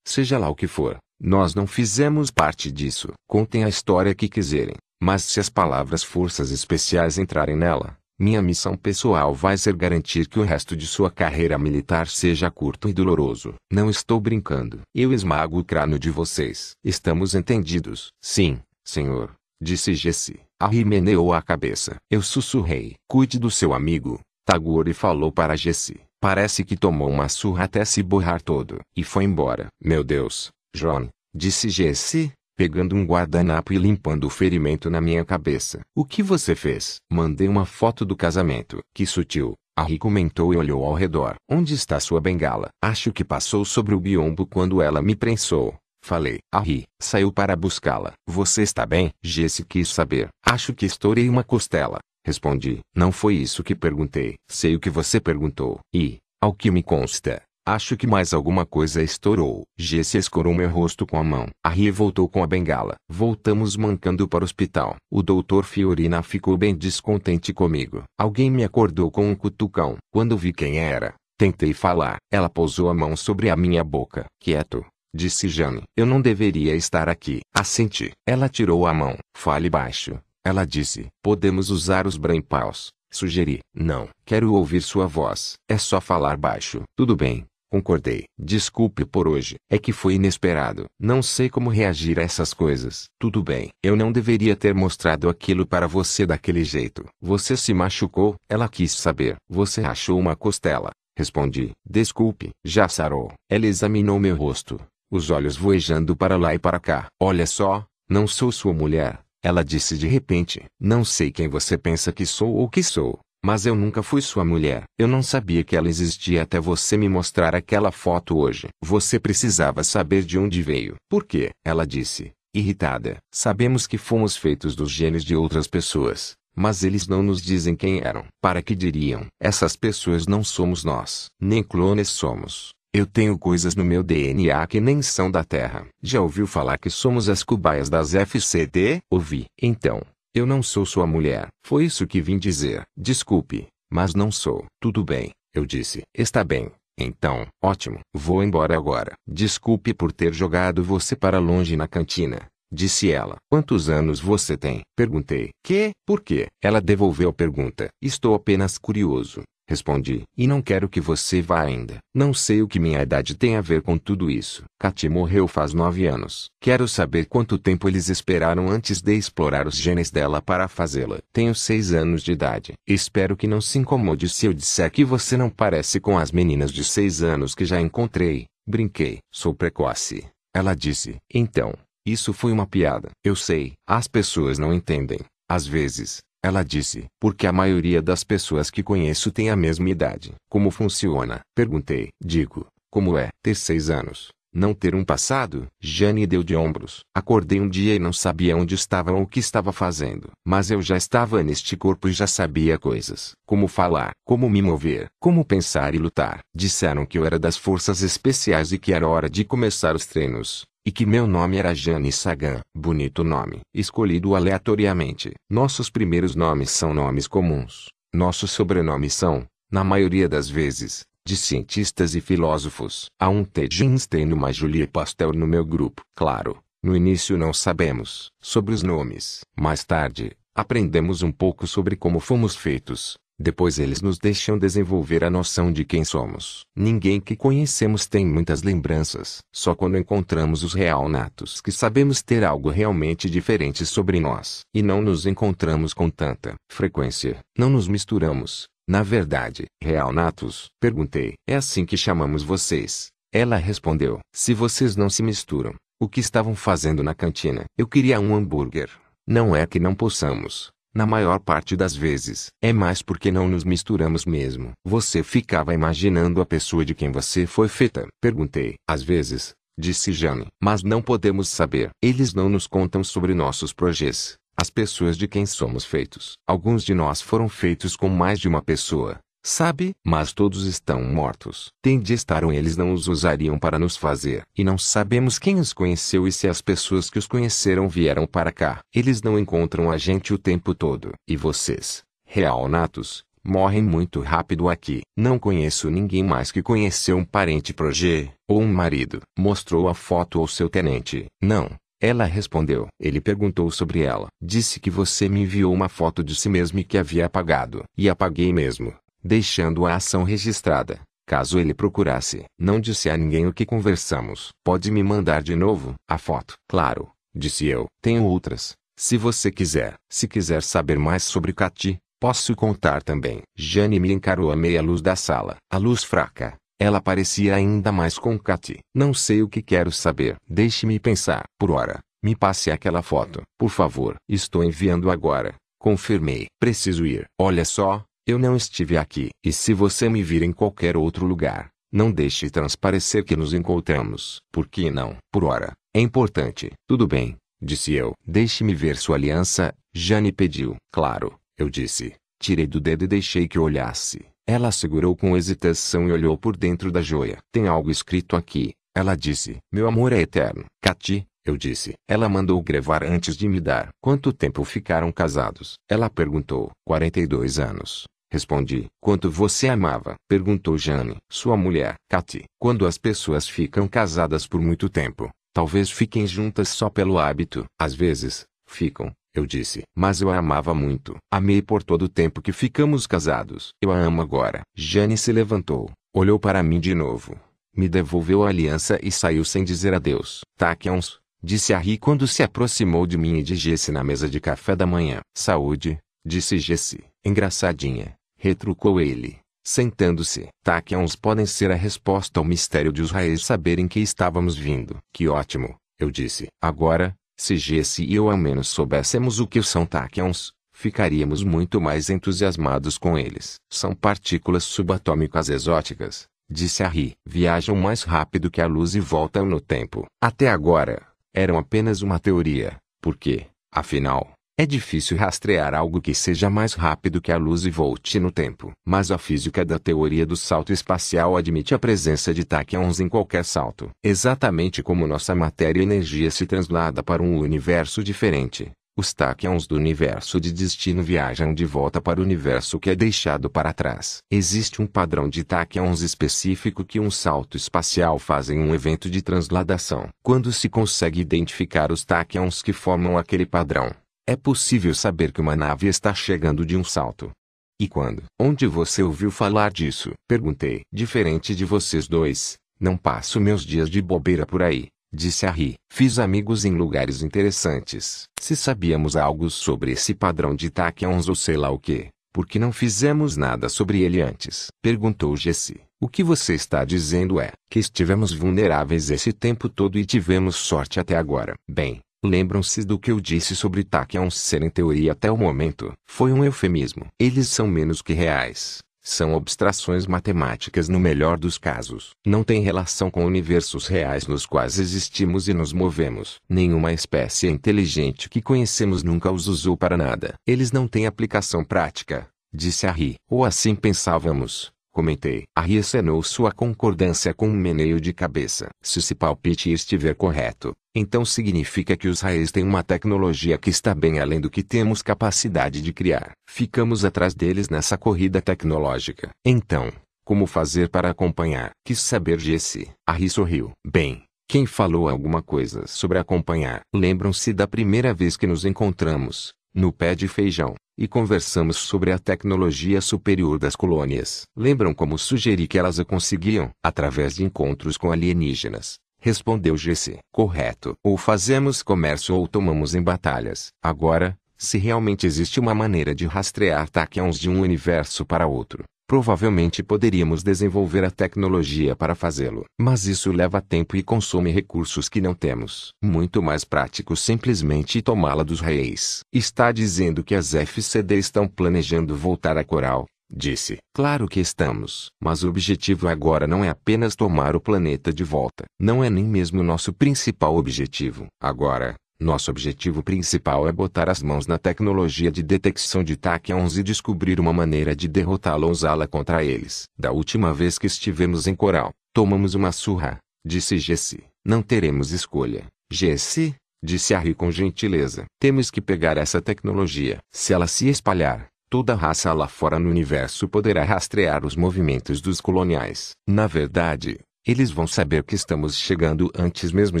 Seja lá o que for, nós não fizemos parte disso. Contem a história que quiserem, Mas se as palavras forças especiais entrarem nela, minha missão pessoal vai ser garantir que o resto de sua carreira militar seja curto e doloroso. Não estou brincando. Eu esmago o crânio de vocês. Estamos entendidos? Sim, senhor, disse Jesse. Harry meneou a cabeça. Eu sussurrei. Cuide do seu amigo. Tagore falou para Jesse. Parece que tomou uma surra até se borrar todo. E foi embora. Meu Deus, John, disse Jesse, pegando um guardanapo e limpando o ferimento na minha cabeça. O que você fez? Mandei uma foto do casamento. Que sutil. Harry comentou e olhou ao redor. Onde está sua bengala? Acho que passou sobre o biombo quando ela me prensou. Falei. Harry, saiu para buscá-la. Você está bem? Jesse quis saber. Acho que estourei uma costela. Respondi. Não foi isso que perguntei. Sei o que você perguntou. E, ao que me consta, Acho que mais alguma coisa estourou. Jesse escorou meu rosto com a mão. Harry voltou com a bengala. Voltamos mancando para o hospital. O doutor Fiorina ficou bem descontente comigo. Alguém me acordou com um cutucão. Quando vi quem era, tentei falar. Ela pousou a mão sobre a minha boca. Quieto, disse Jane. Eu não deveria estar aqui. Assenti. Ela tirou a mão. Fale baixo. Ela disse. Podemos usar os brainpaws. Sugeri. Não. Quero ouvir sua voz. É só falar baixo. Tudo bem. Concordei. Desculpe por hoje. É que foi inesperado. Não sei como reagir a essas coisas. Tudo bem. Eu não deveria ter mostrado aquilo para você daquele jeito. Você se machucou? Ela quis saber. Você achou uma costela? Respondi. Desculpe. Já sarou. Ela examinou meu rosto. Os olhos voejando para lá e para cá. Olha só. Não sou sua mulher. Ela disse de repente. Não sei quem você pensa que sou ou que sou. Mas eu nunca fui sua mulher. Eu não sabia que ela existia até você me mostrar aquela foto hoje. Você precisava saber de onde veio. Por quê? Ela disse, irritada. Sabemos que fomos feitos dos genes de outras pessoas. Mas eles não nos dizem quem eram. Para que diriam? Essas pessoas não somos nós. Nem clones somos. Eu tenho coisas no meu DNA que nem são da Terra. Já ouviu falar que somos as cobaias das FCD? Ouvi. Então, eu não sou sua mulher. Foi isso que vim dizer. Desculpe, mas não sou. Tudo bem, eu disse. Está bem. Então, ótimo. Vou embora agora. Desculpe por ter jogado você para longe na cantina. Disse ela. Quantos anos você tem? Perguntei. Que? Por quê? Ela devolveu a pergunta. Estou apenas curioso. Respondi. E não quero que você vá ainda. Não sei o que minha idade tem a ver com tudo isso. Katy morreu faz nove anos. Quero saber quanto tempo eles esperaram antes de explorar os genes dela para fazê-la. Tenho seis anos de idade. Espero que não se incomode se eu disser que você não parece com as meninas de seis anos que já encontrei. Brinquei. Sou precoce. Ela disse. Então, isso foi uma piada. Eu sei. As pessoas não entendem. Às vezes, ela disse, porque a maioria das pessoas que conheço tem a mesma idade. Como funciona? Perguntei. Digo, como é ter seis anos? Não ter um passado? Jane deu de ombros. Acordei um dia e não sabia onde estava ou o que estava fazendo. Mas eu já estava neste corpo e já sabia coisas. Como falar, como me mover, como pensar e lutar. Disseram que eu era das forças especiais e que era hora de começar os treinos e que meu nome era Jane Sagan. Bonito nome. Escolhido aleatoriamente. Nossos primeiros nomes são nomes comuns. Nossos sobrenomes são, na maioria das vezes, de cientistas e filósofos. Há um Ted Einstein e uma Julia Pastel no meu grupo. Claro, no início não sabemos sobre os nomes. Mais tarde, aprendemos um pouco sobre como fomos feitos, depois eles nos deixam desenvolver a noção de quem somos. Ninguém que conhecemos tem muitas lembranças. Só quando encontramos os real natos que sabemos ter algo realmente diferente sobre nós. E não nos encontramos com tanta frequência. Não nos misturamos. Na verdade, real natos? Perguntei. É assim que chamamos vocês. Ela respondeu. Se vocês não se misturam, o que estavam fazendo na cantina? Eu queria um hambúrguer. Não é que não possamos. Na maior parte das vezes, é mais porque não nos misturamos mesmo. Você ficava imaginando a pessoa de quem você foi feita. Perguntei. Às vezes, disse Jane. Mas não podemos saber. Eles não nos contam sobre nossos projetos. As pessoas de quem somos feitos. Alguns de nós foram feitos com mais de uma pessoa. Sabe? Mas todos estão mortos. Tem de estar ou eles não os usariam para nos fazer. E não sabemos quem os conheceu e se as pessoas que os conheceram vieram para cá. Eles não encontram a gente o tempo todo. E vocês, real natos, morrem muito rápido aqui. Não conheço ninguém mais que conheceu um parente progê, ou um marido. Mostrou a foto ao seu tenente. Não. Ela respondeu. Ele perguntou sobre ela. Disse que você me enviou uma foto de si mesmo e que havia apagado. E apaguei mesmo, deixando a ação registrada. Caso ele procurasse, não disse a ninguém o que conversamos. Pode me mandar de novo a foto? Claro, disse eu. Tenho outras, se você quiser. Se quiser saber mais sobre Cati, posso contar também. Jane me encarou à meia luz da sala. A luz fraca. Ela parecia ainda mais com Cati. Não sei o que quero saber. Deixe-me pensar. Por hora, me passe aquela foto. Por favor. Estou enviando agora. Confirmei. Preciso ir. Olha só, eu não estive aqui. E se você me vir em qualquer outro lugar, não deixe transparecer que nos encontramos. Por que não? Por hora. É importante. Tudo bem, disse eu. Deixe-me ver sua aliança, Jane pediu. Claro, eu disse. Tirei do dedo e deixei que olhasse. Ela segurou com hesitação e olhou por dentro da joia. Tem algo escrito aqui, ela disse. Meu amor é eterno. Cati, eu disse. Ela mandou gravar antes de me dar. Quanto tempo ficaram casados? Ela perguntou. 42 anos. Respondi. Quanto você amava? Perguntou Jane. Sua mulher. Katy. Quando as pessoas ficam casadas por muito tempo, talvez fiquem juntas só pelo hábito. Às vezes, ficam. Eu disse. Mas eu a amava muito. Amei por todo o tempo que ficamos casados. Eu a amo agora. Jane se levantou. Olhou para mim de novo. Me devolveu a aliança e saiu sem dizer adeus. Taquions. Disse a Ri quando se aproximou de mim e de Jesse na mesa de café da manhã. Saúde, disse Jesse. Engraçadinha retrucou ele, sentando-se. Taquions podem ser a resposta ao mistério de os raiz saberem que estávamos vindo. Que ótimo, eu disse. Agora, se Jesse e eu ao menos soubéssemos o que são Taquions, ficaríamos muito mais entusiasmados com eles. São partículas subatômicas exóticas, disse Harry. Viajam mais rápido que a luz e voltam no tempo. Até agora, eram apenas uma teoria, porque, afinal, é difícil rastrear algo que seja mais rápido que a luz e volte no tempo. Mas a física da teoria do salto espacial admite a presença de tachyons em qualquer salto. Exatamente como nossa matéria e energia se translada para um universo diferente. Os tachyons do universo de destino viajam de volta para o universo que é deixado para trás. Existe um padrão de tachyons específico que um salto espacial faz em um evento de transladação. Quando se consegue identificar os tachyons que formam aquele padrão, é possível saber que uma nave está chegando de um salto. E quando? Onde você ouviu falar disso? Perguntei. Diferente de vocês dois, não passo meus dias de bobeira por aí, disse Harry. Fiz amigos em lugares interessantes. Se sabíamos algo sobre esse padrão de Tachyons ou sei lá o que, por que não fizemos nada sobre ele antes? Perguntou Jesse. O que você está dizendo é que estivemos vulneráveis esse tempo todo e tivemos sorte até agora. Bem, Lembram-se do que eu disse sobre tachyons serem teoria até o momento. Foi um eufemismo. Eles são menos que reais. São abstrações matemáticas no melhor dos casos. Não têm relação com universos reais nos quais existimos e nos movemos. Nenhuma espécie inteligente que conhecemos nunca os usou para nada. Eles não têm aplicação prática, disse Harry. Ou assim pensávamos. Comentei. Harry acenou sua concordância com um meneio de cabeça. Se esse palpite estiver correto, então significa que os raiz têm uma tecnologia que está bem além do que temos capacidade de criar. Ficamos atrás deles nessa corrida tecnológica. Então, como fazer para acompanhar? Quis saber Jesse. Harry sorriu. Bem, quem falou alguma coisa sobre acompanhar? Lembram-se da primeira vez que nos encontramos, no pé de feijão, e conversamos sobre a tecnologia superior das colônias. Lembram como sugeri que elas a conseguiam? Através de encontros com alienígenas. Respondeu GC. Correto. Ou fazemos comércio ou tomamos em batalhas. Agora, se realmente existe uma maneira de rastrear tachyons de um universo para outro, provavelmente poderíamos desenvolver a tecnologia para fazê-lo. Mas isso leva tempo e consome recursos que não temos. Muito mais prático simplesmente tomá-la dos reis. Está dizendo que as FCD estão planejando voltar a Coral, Disse. Claro que estamos. Mas o objetivo agora não é apenas tomar o planeta de volta. Não é nem mesmo nosso principal objetivo. Agora, nosso objetivo principal é botar as mãos na tecnologia de detecção de tachyons e descobrir uma maneira de derrotá-la ou usá-la contra eles. Da última vez que estivemos em Coral, tomamos uma surra, disse Jesse. Não teremos escolha. Jesse, disse Harry com gentileza. Temos que pegar essa tecnologia. Se ela se espalhar, Toda raça lá fora no universo poderá rastrear os movimentos dos coloniais. Na verdade, Eles vão saber que estamos chegando antes mesmo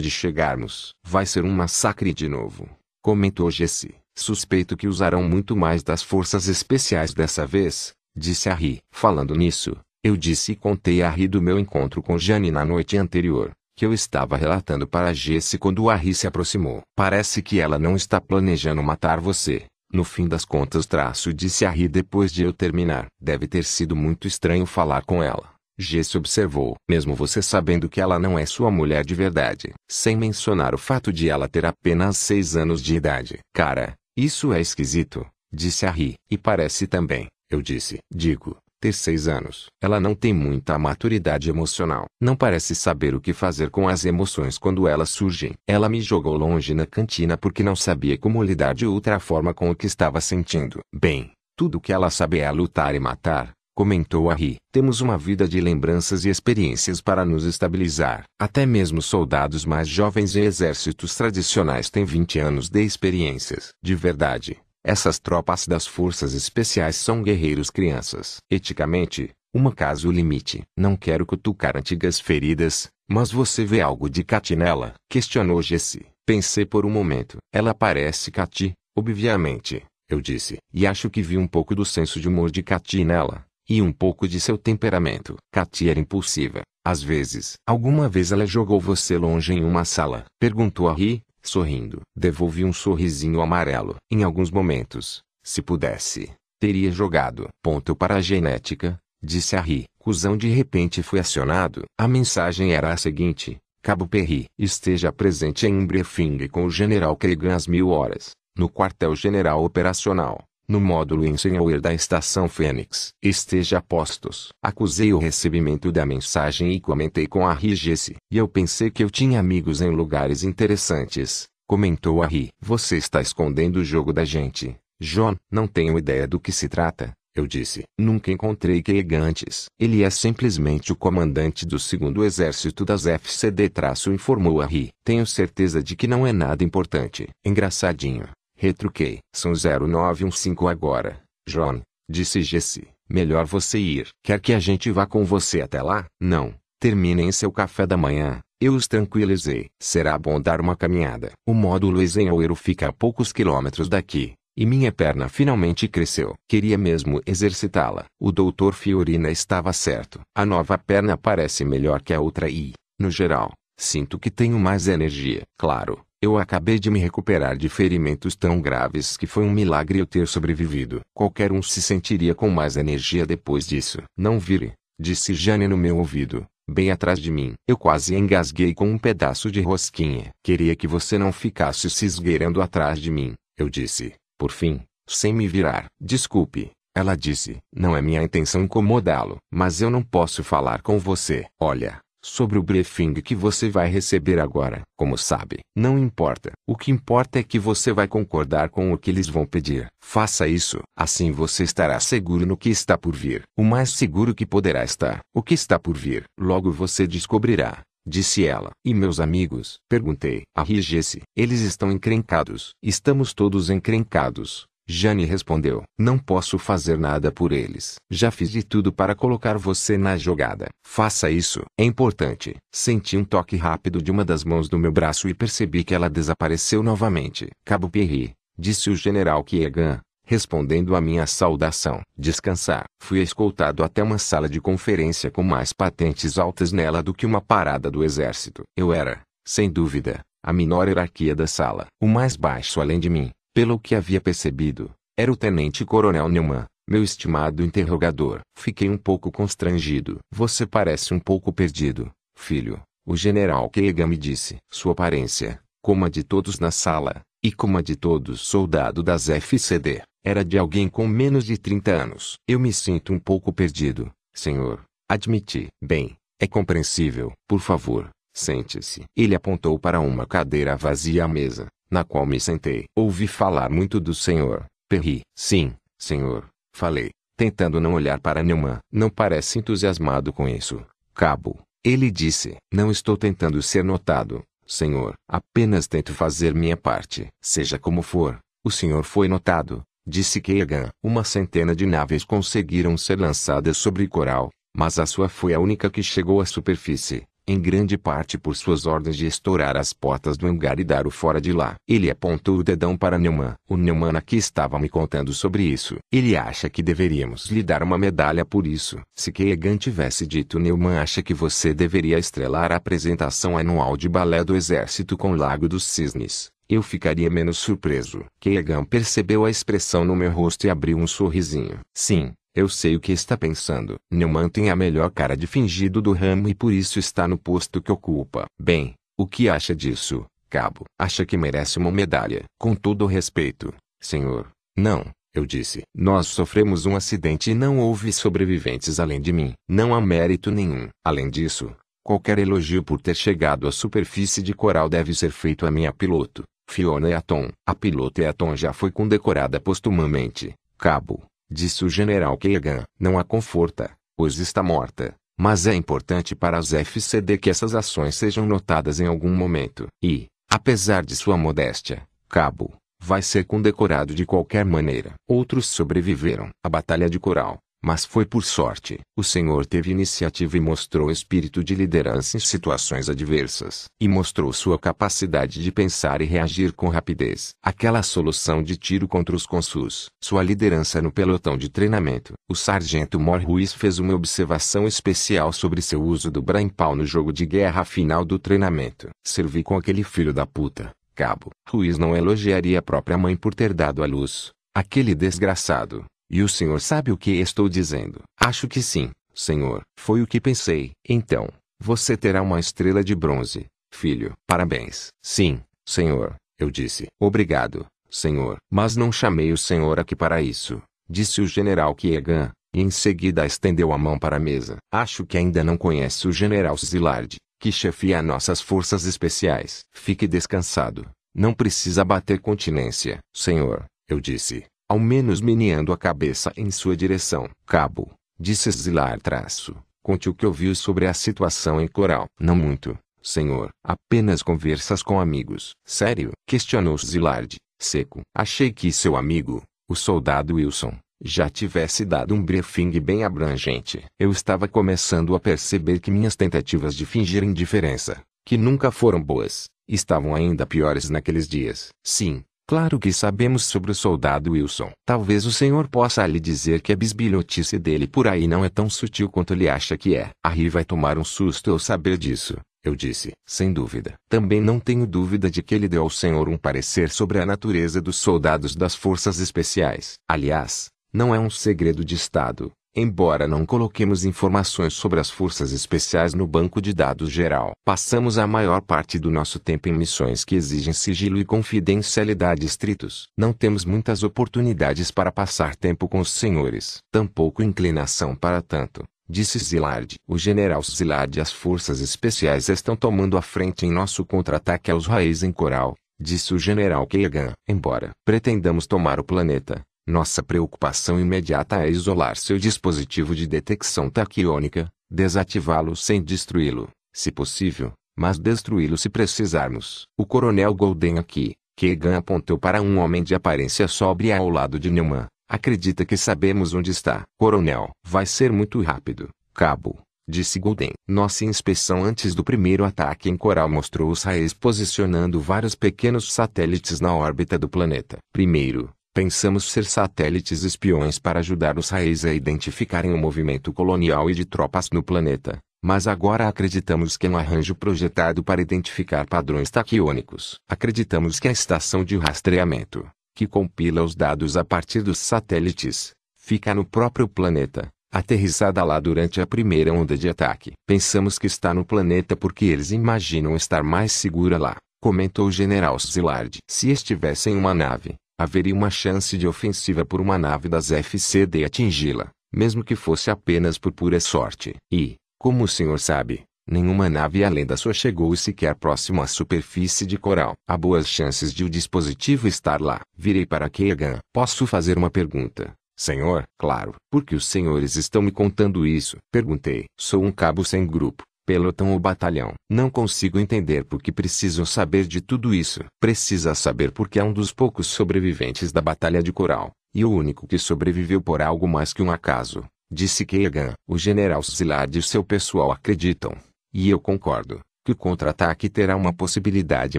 de chegarmos. Vai ser um massacre de novo. Comentou Jesse. Suspeito que usarão muito mais das forças especiais dessa vez, disse Harry. Falando nisso, eu disse e contei a Harry do meu encontro com Jane na noite anterior, que eu estava relatando para Jesse quando Harry se aproximou. Parece que ela não está planejando matar você. No fim das contas traço disse Harry depois de eu terminar. Deve ter sido muito estranho falar com ela. Jesse observou, mesmo você sabendo que ela não é sua mulher de verdade, sem mencionar o fato de ela ter apenas seis anos de idade. Cara, isso é esquisito, disse Harry. E parece também, eu disse. Digo, ter seis anos. Ela não tem muita maturidade emocional. Não parece saber o que fazer com as emoções quando elas surgem. Ela me jogou longe na cantina porque não sabia como lidar de outra forma com o que estava sentindo. Bem, tudo que ela sabe é lutar e matar, comentou Harry. Temos uma vida de lembranças e experiências para nos estabilizar. Até mesmo soldados mais jovens em exércitos tradicionais têm 20 anos de experiências. De verdade, essas tropas das forças especiais são guerreiros crianças. Eticamente, uma caso limite. Não quero cutucar antigas feridas, mas você vê algo de Katy nela? Questionou Jesse. Pensei por um momento. Ela parece Katy, obviamente, eu disse. E acho que vi um pouco do senso de humor de Katy nela. E um pouco de seu temperamento. Katy era impulsiva. Às vezes. Alguma vez ela jogou você longe em uma sala? Perguntou Harry, sorrindo. Devolvi um sorrisinho amarelo. Em alguns momentos, se pudesse, teria jogado. Ponto para a genética, disse Harry. Cusão de repente foi acionado. A mensagem era a seguinte. Cabo Perry, esteja presente em um briefing com o General Cregan às mil horas, no quartel-general operacional no módulo Ensenhoer da Estação Fênix. Esteja postos. Acusei o recebimento da mensagem e comentei com a Rigesse. E eu pensei que eu tinha amigos em lugares interessantes. Comentou a Ri. Você está escondendo o jogo da gente. John, não tenho ideia do que se trata. Eu disse. Nunca encontrei Keegan antes. Ele é simplesmente o comandante do segundo exército das FCD informou a Ri. Tenho certeza de que não é nada importante. Engraçadinho. Retruquei. São 0915 agora, John, disse Jesse. Melhor você ir. Quer que a gente vá com você até lá? Não. Terminem seu café da manhã. Eu os tranquilizei. Será bom dar uma caminhada. O módulo Eisenhower fica a poucos quilômetros daqui. E minha perna finalmente cresceu. Queria mesmo exercitá-la. O doutor Fiorina estava certo. A nova perna parece melhor que a outra e, no geral, sinto que tenho mais energia. Claro, eu acabei de me recuperar de ferimentos tão graves que foi um milagre eu ter sobrevivido. Qualquer um se sentiria com mais energia depois disso. Não vire, disse Jane no meu ouvido, bem atrás de mim. Eu quase engasguei com um pedaço de rosquinha. Queria que você não ficasse se esgueirando atrás de mim, eu disse, por fim, sem me virar. Desculpe, ela disse. Não é minha intenção incomodá-lo, mas eu não posso falar com você. Olha, sobre o briefing que você vai receber agora. Como sabe, não importa. O que importa é que você vai concordar com o que eles vão pedir. Faça isso, assim você estará seguro no que está por vir. O mais seguro que poderá estar. O que está por vir. Logo você descobrirá. Disse ela. E meus amigos? Perguntei. Arrigesse. Eles estão encrencados. Estamos todos encrencados. Jane respondeu. Não posso fazer nada por eles. Já fiz de tudo para colocar você na jogada. Faça isso. É importante. Senti um toque rápido de uma das mãos do meu braço e percebi que ela desapareceu novamente. Cabo Perry, disse o general Kiegan, respondendo à minha saudação. Descansar. Fui escoltado até uma sala de conferência com mais patentes altas nela do que uma parada do exército. Eu era, sem dúvida, a menor hierarquia da sala. O mais baixo além de mim, pelo que havia percebido, era o tenente-coronel Neumann, meu estimado interrogador. Fiquei um pouco constrangido. Você parece um pouco perdido, filho. O general Keegan me disse. Sua aparência, como a de todos na sala, e como a de todos soldado das FCD, era de alguém com menos de 30 anos. Eu me sinto um pouco perdido, senhor. Admiti. Bem, é compreensível. Por favor, sente-se. Ele apontou para uma cadeira vazia à mesa na qual me sentei. Ouvi falar muito do senhor. Perri. Sim, senhor, falei, tentando não olhar para Neumann. Não parece entusiasmado com isso, cabo. Ele disse. Não estou tentando ser notado, senhor. Apenas tento fazer minha parte. Seja como for, o senhor foi notado, disse Keegan. Uma centena de naves conseguiram ser lançadas sobre coral, mas a sua foi a única que chegou à superfície. Em grande parte por suas ordens de estourar as portas do hangar e dar o fora de lá. Ele apontou o dedão para Neumann. O Neumann aqui estava me contando sobre isso. Ele acha que deveríamos lhe dar uma medalha por isso. Se Keegan tivesse dito Neumann acha que você deveria estrelar a apresentação anual de balé do exército com Lago dos Cisnes. Eu ficaria menos surpreso. Keegan percebeu a expressão no meu rosto e abriu um sorrisinho. Sim, eu sei o que está pensando. Neumann tem a melhor cara de fingido do ramo e por isso está no posto que ocupa. Bem, o que acha disso, cabo? Acha que merece uma medalha? Com todo o respeito, senhor. Não, eu disse. Nós sofremos um acidente e não houve sobreviventes além de mim. Não há mérito nenhum. Além disso, qualquer elogio por ter chegado à superfície de coral deve ser feito a minha piloto, Fiona Eaton. A piloto Eaton já foi condecorada postumamente, cabo disse o general Keegan. Não a conforta, pois está morta. Mas é importante para as FCD que essas ações sejam notadas em algum momento. E, apesar de sua modéstia, Cabo, vai ser condecorado de qualquer maneira. Outros sobreviveram. A Batalha de Coral, mas foi por sorte. O Senhor teve iniciativa e mostrou espírito de liderança em situações adversas. E mostrou sua capacidade de pensar e reagir com rapidez. Aquela solução de tiro contra os consus. Sua liderança no pelotão de treinamento. O sargento Mor Ruiz fez uma observação especial sobre seu uso do brain pau no jogo de guerra final do treinamento. Servi com aquele filho da puta. Cabo. Ruiz não elogiaria a própria mãe por ter dado à luz. Aquele desgraçado. E o senhor sabe o que estou dizendo? Acho que sim, senhor. Foi o que pensei. Então, você terá uma estrela de bronze, filho. Parabéns. Sim, senhor, eu disse. Obrigado, senhor. Mas não chamei o senhor aqui para isso, disse o general Kiegan, e em seguida estendeu a mão para a mesa. Acho que ainda não conhece o general Zilard, que chefia nossas forças especiais. Fique descansado. Não precisa bater continência, senhor, eu disse ao menos meneando a cabeça em sua direção. Cabo, disse Zilar traço. Conte o que ouviu sobre a situação em Coral. Não muito, senhor. Apenas conversas com amigos. Sério? Questionou Zilard, seco. Achei que seu amigo, o soldado Wilson, já tivesse dado um briefing bem abrangente. Eu estava começando a perceber que minhas tentativas de fingir indiferença, que nunca foram boas, estavam ainda piores naqueles dias. Sim, Claro que sabemos sobre o soldado Wilson. Talvez o senhor possa lhe dizer que a bisbilhotice dele por aí não é tão sutil quanto ele acha que é. Harry vai tomar um susto ao saber disso. Eu disse, sem dúvida. Também não tenho dúvida de que ele deu ao senhor um parecer sobre a natureza dos soldados das forças especiais. Aliás, não é um segredo de Estado, Embora não coloquemos informações sobre as forças especiais no banco de dados geral, passamos a maior parte do nosso tempo em missões que exigem sigilo e confidencialidade estritos. Não temos muitas oportunidades para passar tempo com os senhores, tampouco inclinação para tanto. Disse Zilard. O general Zilard e as forças especiais estão tomando a frente em nosso contra-ataque aos raízes em coral, disse o general Keegan. Embora pretendamos tomar o planeta, nossa preocupação imediata é isolar seu dispositivo de detecção taquiônica, desativá-lo sem destruí-lo, se possível, mas destruí-lo se precisarmos. O coronel Golden aqui, Keegan apontou para um homem de aparência sóbria ao lado de Neumann, acredita que sabemos onde está. Coronel, vai ser muito rápido, cabo, disse Golden. Nossa inspeção antes do primeiro ataque em coral mostrou os raios posicionando vários pequenos satélites na órbita do planeta. Primeiro, Pensamos ser satélites espiões para ajudar os raízes a identificarem o movimento colonial e de tropas no planeta, mas agora acreditamos que é um arranjo projetado para identificar padrões taquiônicos. Acreditamos que a estação de rastreamento, que compila os dados a partir dos satélites, fica no próprio planeta, aterrissada lá durante a primeira onda de ataque. Pensamos que está no planeta porque eles imaginam estar mais segura lá, comentou o general Szilard. Se estivesse em uma nave, haveria uma chance de ofensiva por uma nave das FCD atingi-la, mesmo que fosse apenas por pura sorte. E, como o senhor sabe, nenhuma nave além da sua chegou sequer próximo à superfície de coral. Há boas chances de o dispositivo estar lá. Virei para Keegan. Posso fazer uma pergunta? Senhor, claro. Por que os senhores estão me contando isso? Perguntei. Sou um cabo sem grupo pelotão ou batalhão. Não consigo entender por que precisam saber de tudo isso. Precisa saber porque é um dos poucos sobreviventes da Batalha de Coral, e o único que sobreviveu por algo mais que um acaso, disse Keegan. O general Szilard e seu pessoal acreditam, E eu concordo que o contra-ataque terá uma possibilidade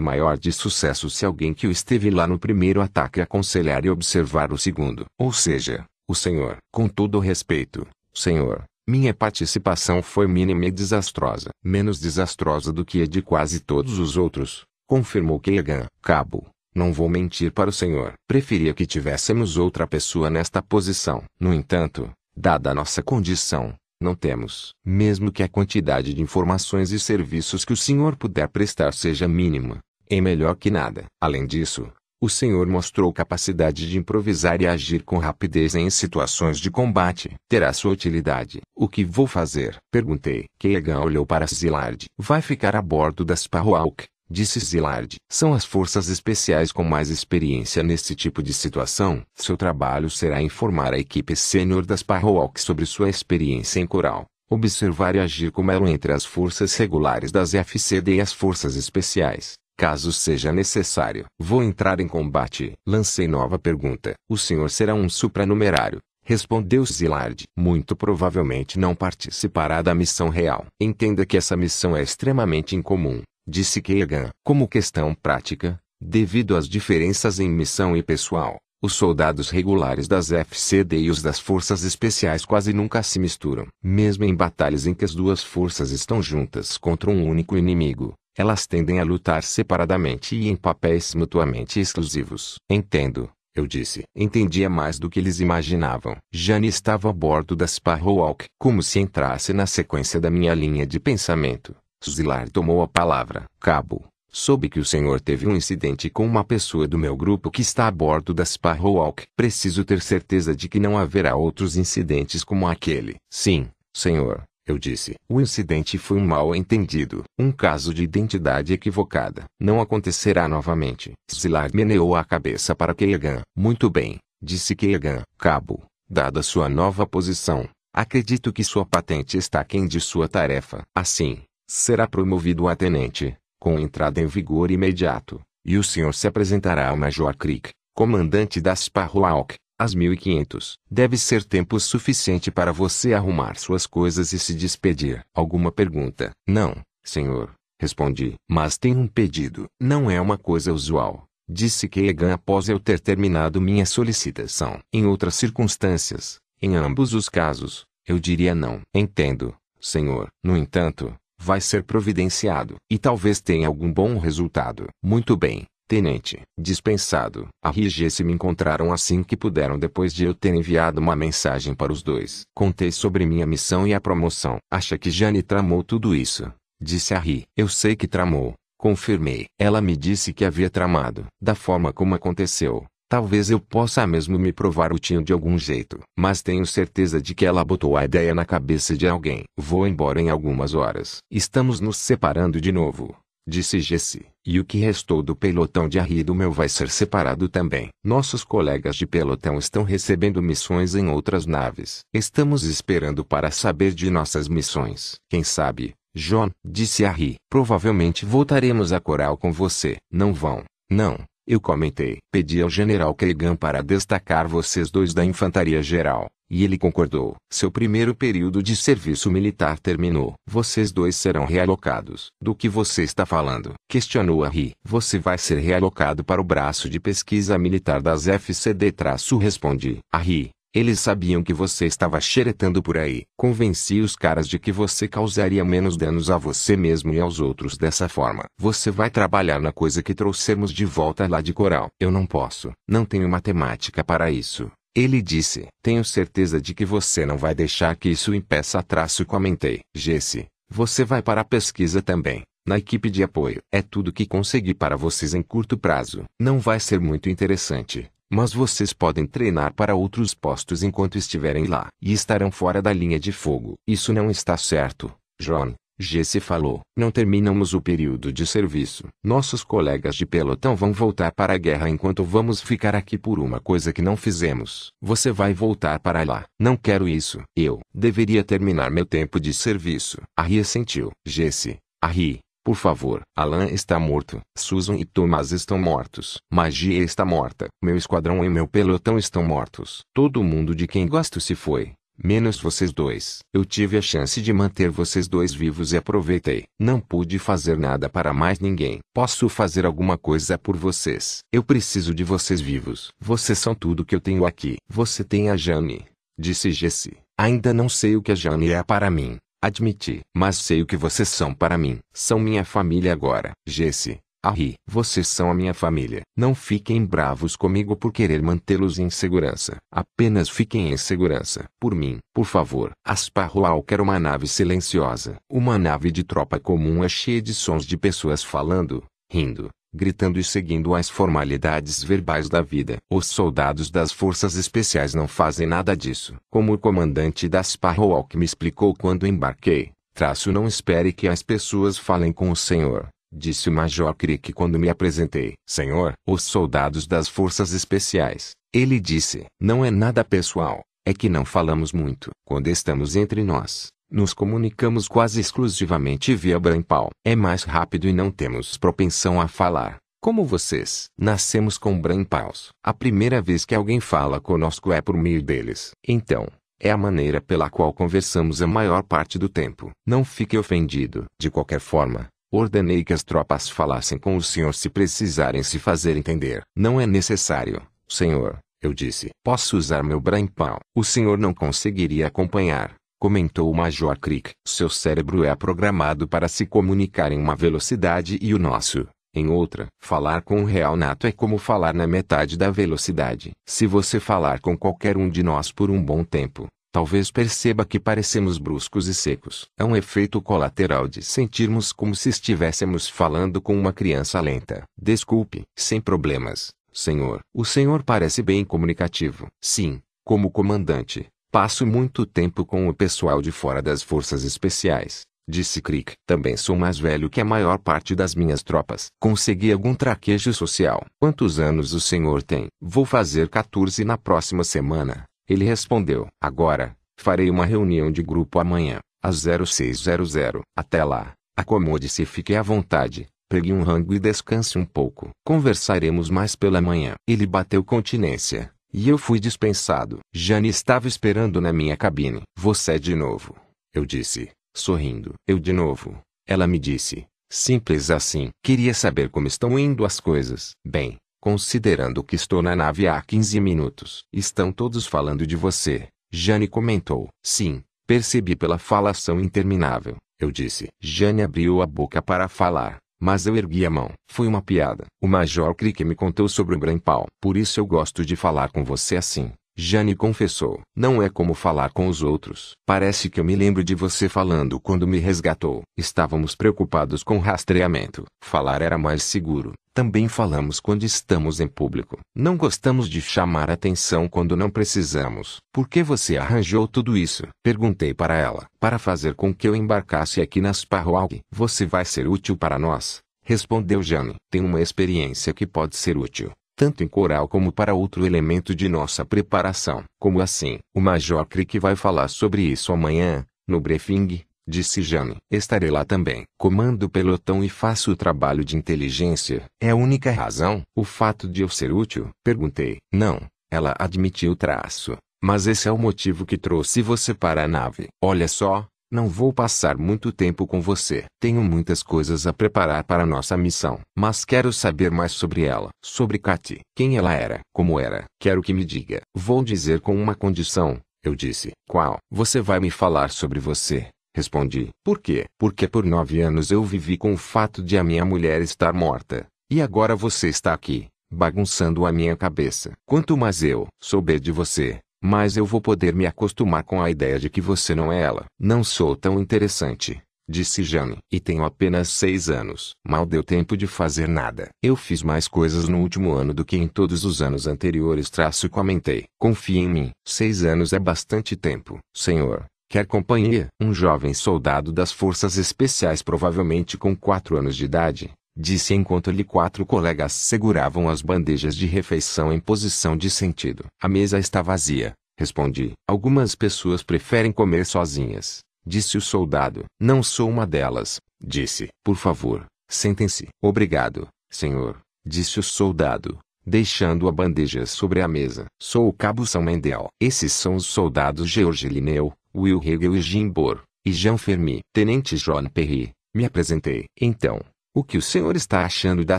maior de sucesso se alguém que o esteve lá no primeiro ataque aconselhar e observar o segundo. Ou seja, o Senhor. Com todo o respeito, Senhor, minha participação foi mínima e desastrosa. Menos desastrosa do que a de quase todos os outros, confirmou Keegan. Cabo, não vou mentir para o senhor. Preferia que tivéssemos outra pessoa nesta posição. No entanto, dada a nossa condição, não temos. Mesmo que a quantidade de informações e serviços que o senhor puder prestar seja mínima, é melhor que nada. Além disso, o senhor mostrou capacidade de improvisar e agir com rapidez em situações de combate. Terá sua utilidade. O que vou fazer? Perguntei. Keegan olhou para Zillard. Vai ficar a bordo da Sparrowhawk disse Zillard. São as forças especiais com mais experiência nesse tipo de situação. Seu trabalho será informar a equipe sênior das Sparrowhawks sobre sua experiência em coral, observar e agir como elo entre as forças regulares das FCD e as forças especiais. Caso seja necessário, vou entrar em combate. Lancei nova pergunta. O senhor será um supranumerário, Respondeu Zillard. Muito provavelmente não participará da missão real. Entenda que essa missão é extremamente incomum disse Keegan. Como questão prática, devido às diferenças em missão e pessoal, os soldados regulares das FCD e os das forças especiais quase nunca se misturam. Mesmo em batalhas em que as duas forças estão juntas contra um único inimigo, elas tendem a lutar separadamente e em papéis mutuamente exclusivos. Entendo. Eu disse. Entendia mais do que eles imaginavam. Jane estava a bordo da Sparrowhawk. Como se entrasse na sequência da minha linha de pensamento. Zilar tomou a palavra. Cabo, soube que o senhor teve um incidente com uma pessoa do meu grupo que está a bordo da Sparrowhawk. Preciso ter certeza de que não haverá outros incidentes como aquele. Sim, senhor, eu disse. O incidente foi um mal entendido, um caso de identidade equivocada. Não acontecerá novamente. Zilar meneou a cabeça para Keegan. Muito bem, disse Keegan. Cabo, dada sua nova posição, acredito que sua patente está aquém de sua tarefa. Assim, será promovido a tenente, com entrada em vigor imediato, e o senhor se apresentará ao Major Crick, comandante da Sparrowhawk, às 1500. Deve ser tempo suficiente para você arrumar suas coisas e se despedir. Alguma pergunta? Não, senhor, respondi. Mas tenho um pedido. Não é uma coisa usual. Disse Keegan após eu ter terminado minha solicitação. Em outras circunstâncias, em ambos os casos, eu diria não. Entendo, senhor. No entanto, vai ser providenciado e talvez tenha algum bom resultado. Muito bem, tenente. Dispensado. A RG se me encontraram assim que puderam depois de eu ter enviado uma mensagem para os dois. Contei sobre minha missão e a promoção. Acha que Jane tramou tudo isso? Disse a Ri. Eu sei que tramou. Confirmei. Ela me disse que havia tramado. Da forma como aconteceu, Talvez eu possa mesmo me provar útil de algum jeito. Mas tenho certeza de que ela botou a ideia na cabeça de alguém. Vou embora em algumas horas. Estamos nos separando de novo. Disse Jesse. E o que restou do pelotão de Arri do meu vai ser separado também. Nossos colegas de pelotão estão recebendo missões em outras naves. Estamos esperando para saber de nossas missões. Quem sabe, John, disse Arri. Provavelmente voltaremos a coral com você. Não vão. Não. Eu comentei. Pedi ao general Keegan para destacar vocês dois da infantaria geral, e ele concordou. Seu primeiro período de serviço militar terminou. Vocês dois serão realocados. Do que você está falando? Questionou a Ri. Você vai ser realocado para o braço de pesquisa militar das FCD. Respondi. A Ri, eles sabiam que você estava xeretando por aí. Convenci os caras de que você causaria menos danos a você mesmo e aos outros dessa forma. Você vai trabalhar na coisa que trouxemos de volta lá de coral. Eu não posso. Não tenho matemática para isso. Ele disse. Tenho certeza de que você não vai deixar que isso impeça traço comentei. Jesse, você vai para a pesquisa também na equipe de apoio. É tudo que consegui para vocês em curto prazo. Não vai ser muito interessante, mas vocês podem treinar para outros postos enquanto estiverem lá e estarão fora da linha de fogo. Isso não está certo, John. Jesse falou. Não terminamos o período de serviço. Nossos colegas de pelotão vão voltar para a guerra enquanto vamos ficar aqui por uma coisa que não fizemos. Você vai voltar para lá. Não quero isso. Eu deveria terminar meu tempo de serviço. Arrie sentiu. Jesse. Arrie. Por favor, Alan está morto. Susan e Thomas estão mortos. Magia está morta. Meu esquadrão e meu pelotão estão mortos. Todo mundo de quem gosto se foi. Menos vocês dois. Eu tive a chance de manter vocês dois vivos e aproveitei. Não pude fazer nada para mais ninguém. Posso fazer alguma coisa por vocês. Eu preciso de vocês vivos. Vocês são tudo que eu tenho aqui. Você tem a Jane. Disse Jesse. Ainda não sei o que a Jane é para mim. Admiti. Mas sei o que vocês são para mim. São minha família agora. Jesse. Arri, vocês são a minha família. Não fiquem bravos comigo por querer mantê-los em segurança. Apenas fiquem em segurança. Por mim, por favor. Asparroal quer uma nave silenciosa. Uma nave de tropa comum é cheia de sons de pessoas falando, rindo, gritando e seguindo as formalidades verbais da vida. Os soldados das forças especiais não fazem nada disso. Como o comandante da Sparrow me explicou quando embarquei, traço não espere que as pessoas falem com o Senhor. Disse o Major Crick quando me apresentei. Senhor, os soldados das forças especiais. Ele disse, não é nada pessoal, é que não falamos muito. Quando estamos entre nós, nos comunicamos quase exclusivamente via Brainpal. É mais rápido e não temos propensão a falar. Como vocês, nascemos com Brainpals. A primeira vez que alguém fala conosco é por meio deles. Então, é a maneira pela qual conversamos a maior parte do tempo. Não fique ofendido. De qualquer forma, ordenei que as tropas falassem com o senhor se precisarem se fazer entender. Não é necessário, senhor, eu disse. Posso usar meu brainpal. O senhor não conseguiria acompanhar comentou o Major Crick. Seu cérebro é programado para se comunicar em uma velocidade e o nosso, em outra. Falar com o real nato é como falar na metade da velocidade. Se você falar com qualquer um de nós por um bom tempo, talvez perceba que parecemos bruscos e secos. É um efeito colateral de sentirmos como se estivéssemos falando com uma criança lenta. Desculpe, sem problemas, senhor. O senhor parece bem comunicativo. Sim, como comandante, Passo muito tempo com o pessoal de fora das forças especiais, disse Crick. Também sou mais velho que a maior parte das minhas tropas. Consegui algum traquejo social. Quantos anos o senhor tem? Vou fazer 14 na próxima semana. Ele respondeu. Agora, farei uma reunião de grupo amanhã, às 0600. Até lá, acomode-se e fique à vontade. Pegue um rango e descanse um pouco. Conversaremos mais pela manhã. Ele bateu continência. E eu fui dispensado. Jane estava esperando na minha cabine. Você de novo. Eu disse, sorrindo. Eu de novo. Ela me disse. Simples assim. Queria saber como estão indo as coisas. Bem, considerando que estou na nave há 15 minutos. Estão todos falando de você. Jane comentou. Sim, percebi pela falação interminável. Eu disse. Jane abriu a boca para falar. Mas eu ergui a mão. Foi uma piada. O Major Crick me contou sobre o Brainpal. Por isso eu gosto de falar com você assim. Jane confessou. Não é como falar com os outros. Parece que eu me lembro de você falando quando me resgatou. Estávamos preocupados com rastreamento. Falar era mais seguro. Também falamos quando estamos em público. Não gostamos de chamar atenção quando não precisamos. Por que você arranjou tudo isso? Perguntei para ela. Para fazer com que eu embarcasse aqui na Sparrow. Você vai ser útil para nós. Respondeu Jane. Tem uma experiência que pode ser útil tanto em coral como para outro elemento de nossa preparação. Como assim? O Major Crick vai falar sobre isso amanhã, no briefing, disse Jane. Estarei lá também. Comando o pelotão e faço o trabalho de inteligência. É a única razão? O fato de eu ser útil? Perguntei. Não. Ela admitiu o traço. Mas esse é o motivo que trouxe você para a nave. Olha só, não vou passar muito tempo com você. Tenho muitas coisas a preparar para nossa missão. Mas quero saber mais sobre ela. Sobre Katy. Quem ela era. Como era. Quero que me diga. Vou dizer com uma condição. Eu disse. Qual? Você vai me falar sobre você. Respondi. Por quê? Porque por nove anos eu vivi com o fato de a minha mulher estar morta. E agora você está aqui, bagunçando a minha cabeça. Quanto mais eu souber de você, mas eu vou poder me acostumar com a ideia de que você não é ela. Não sou tão interessante, disse Jane. E tenho apenas seis anos. Mal deu tempo de fazer nada. Eu fiz mais coisas no último ano do que em todos os anos anteriores. Traço comentei. Confie em mim. Seis anos é bastante tempo, senhor. Quer companhia? Um jovem soldado das forças especiais provavelmente com quatro anos de idade, disse enquanto lhe quatro colegas seguravam as bandejas de refeição em posição de sentido. A mesa está vazia, respondi. Algumas pessoas preferem comer sozinhas, disse o soldado. Não sou uma delas, disse. Por favor, sentem-se. Obrigado, senhor, disse o soldado. deixando a bandeja sobre a mesa. Sou o cabo São Mendel. Esses são os soldados George Linneu, Will Hegel e Jim Bohr, e Jean Fermi. Tenente John Perry, me apresentei. Então, o que o senhor está achando da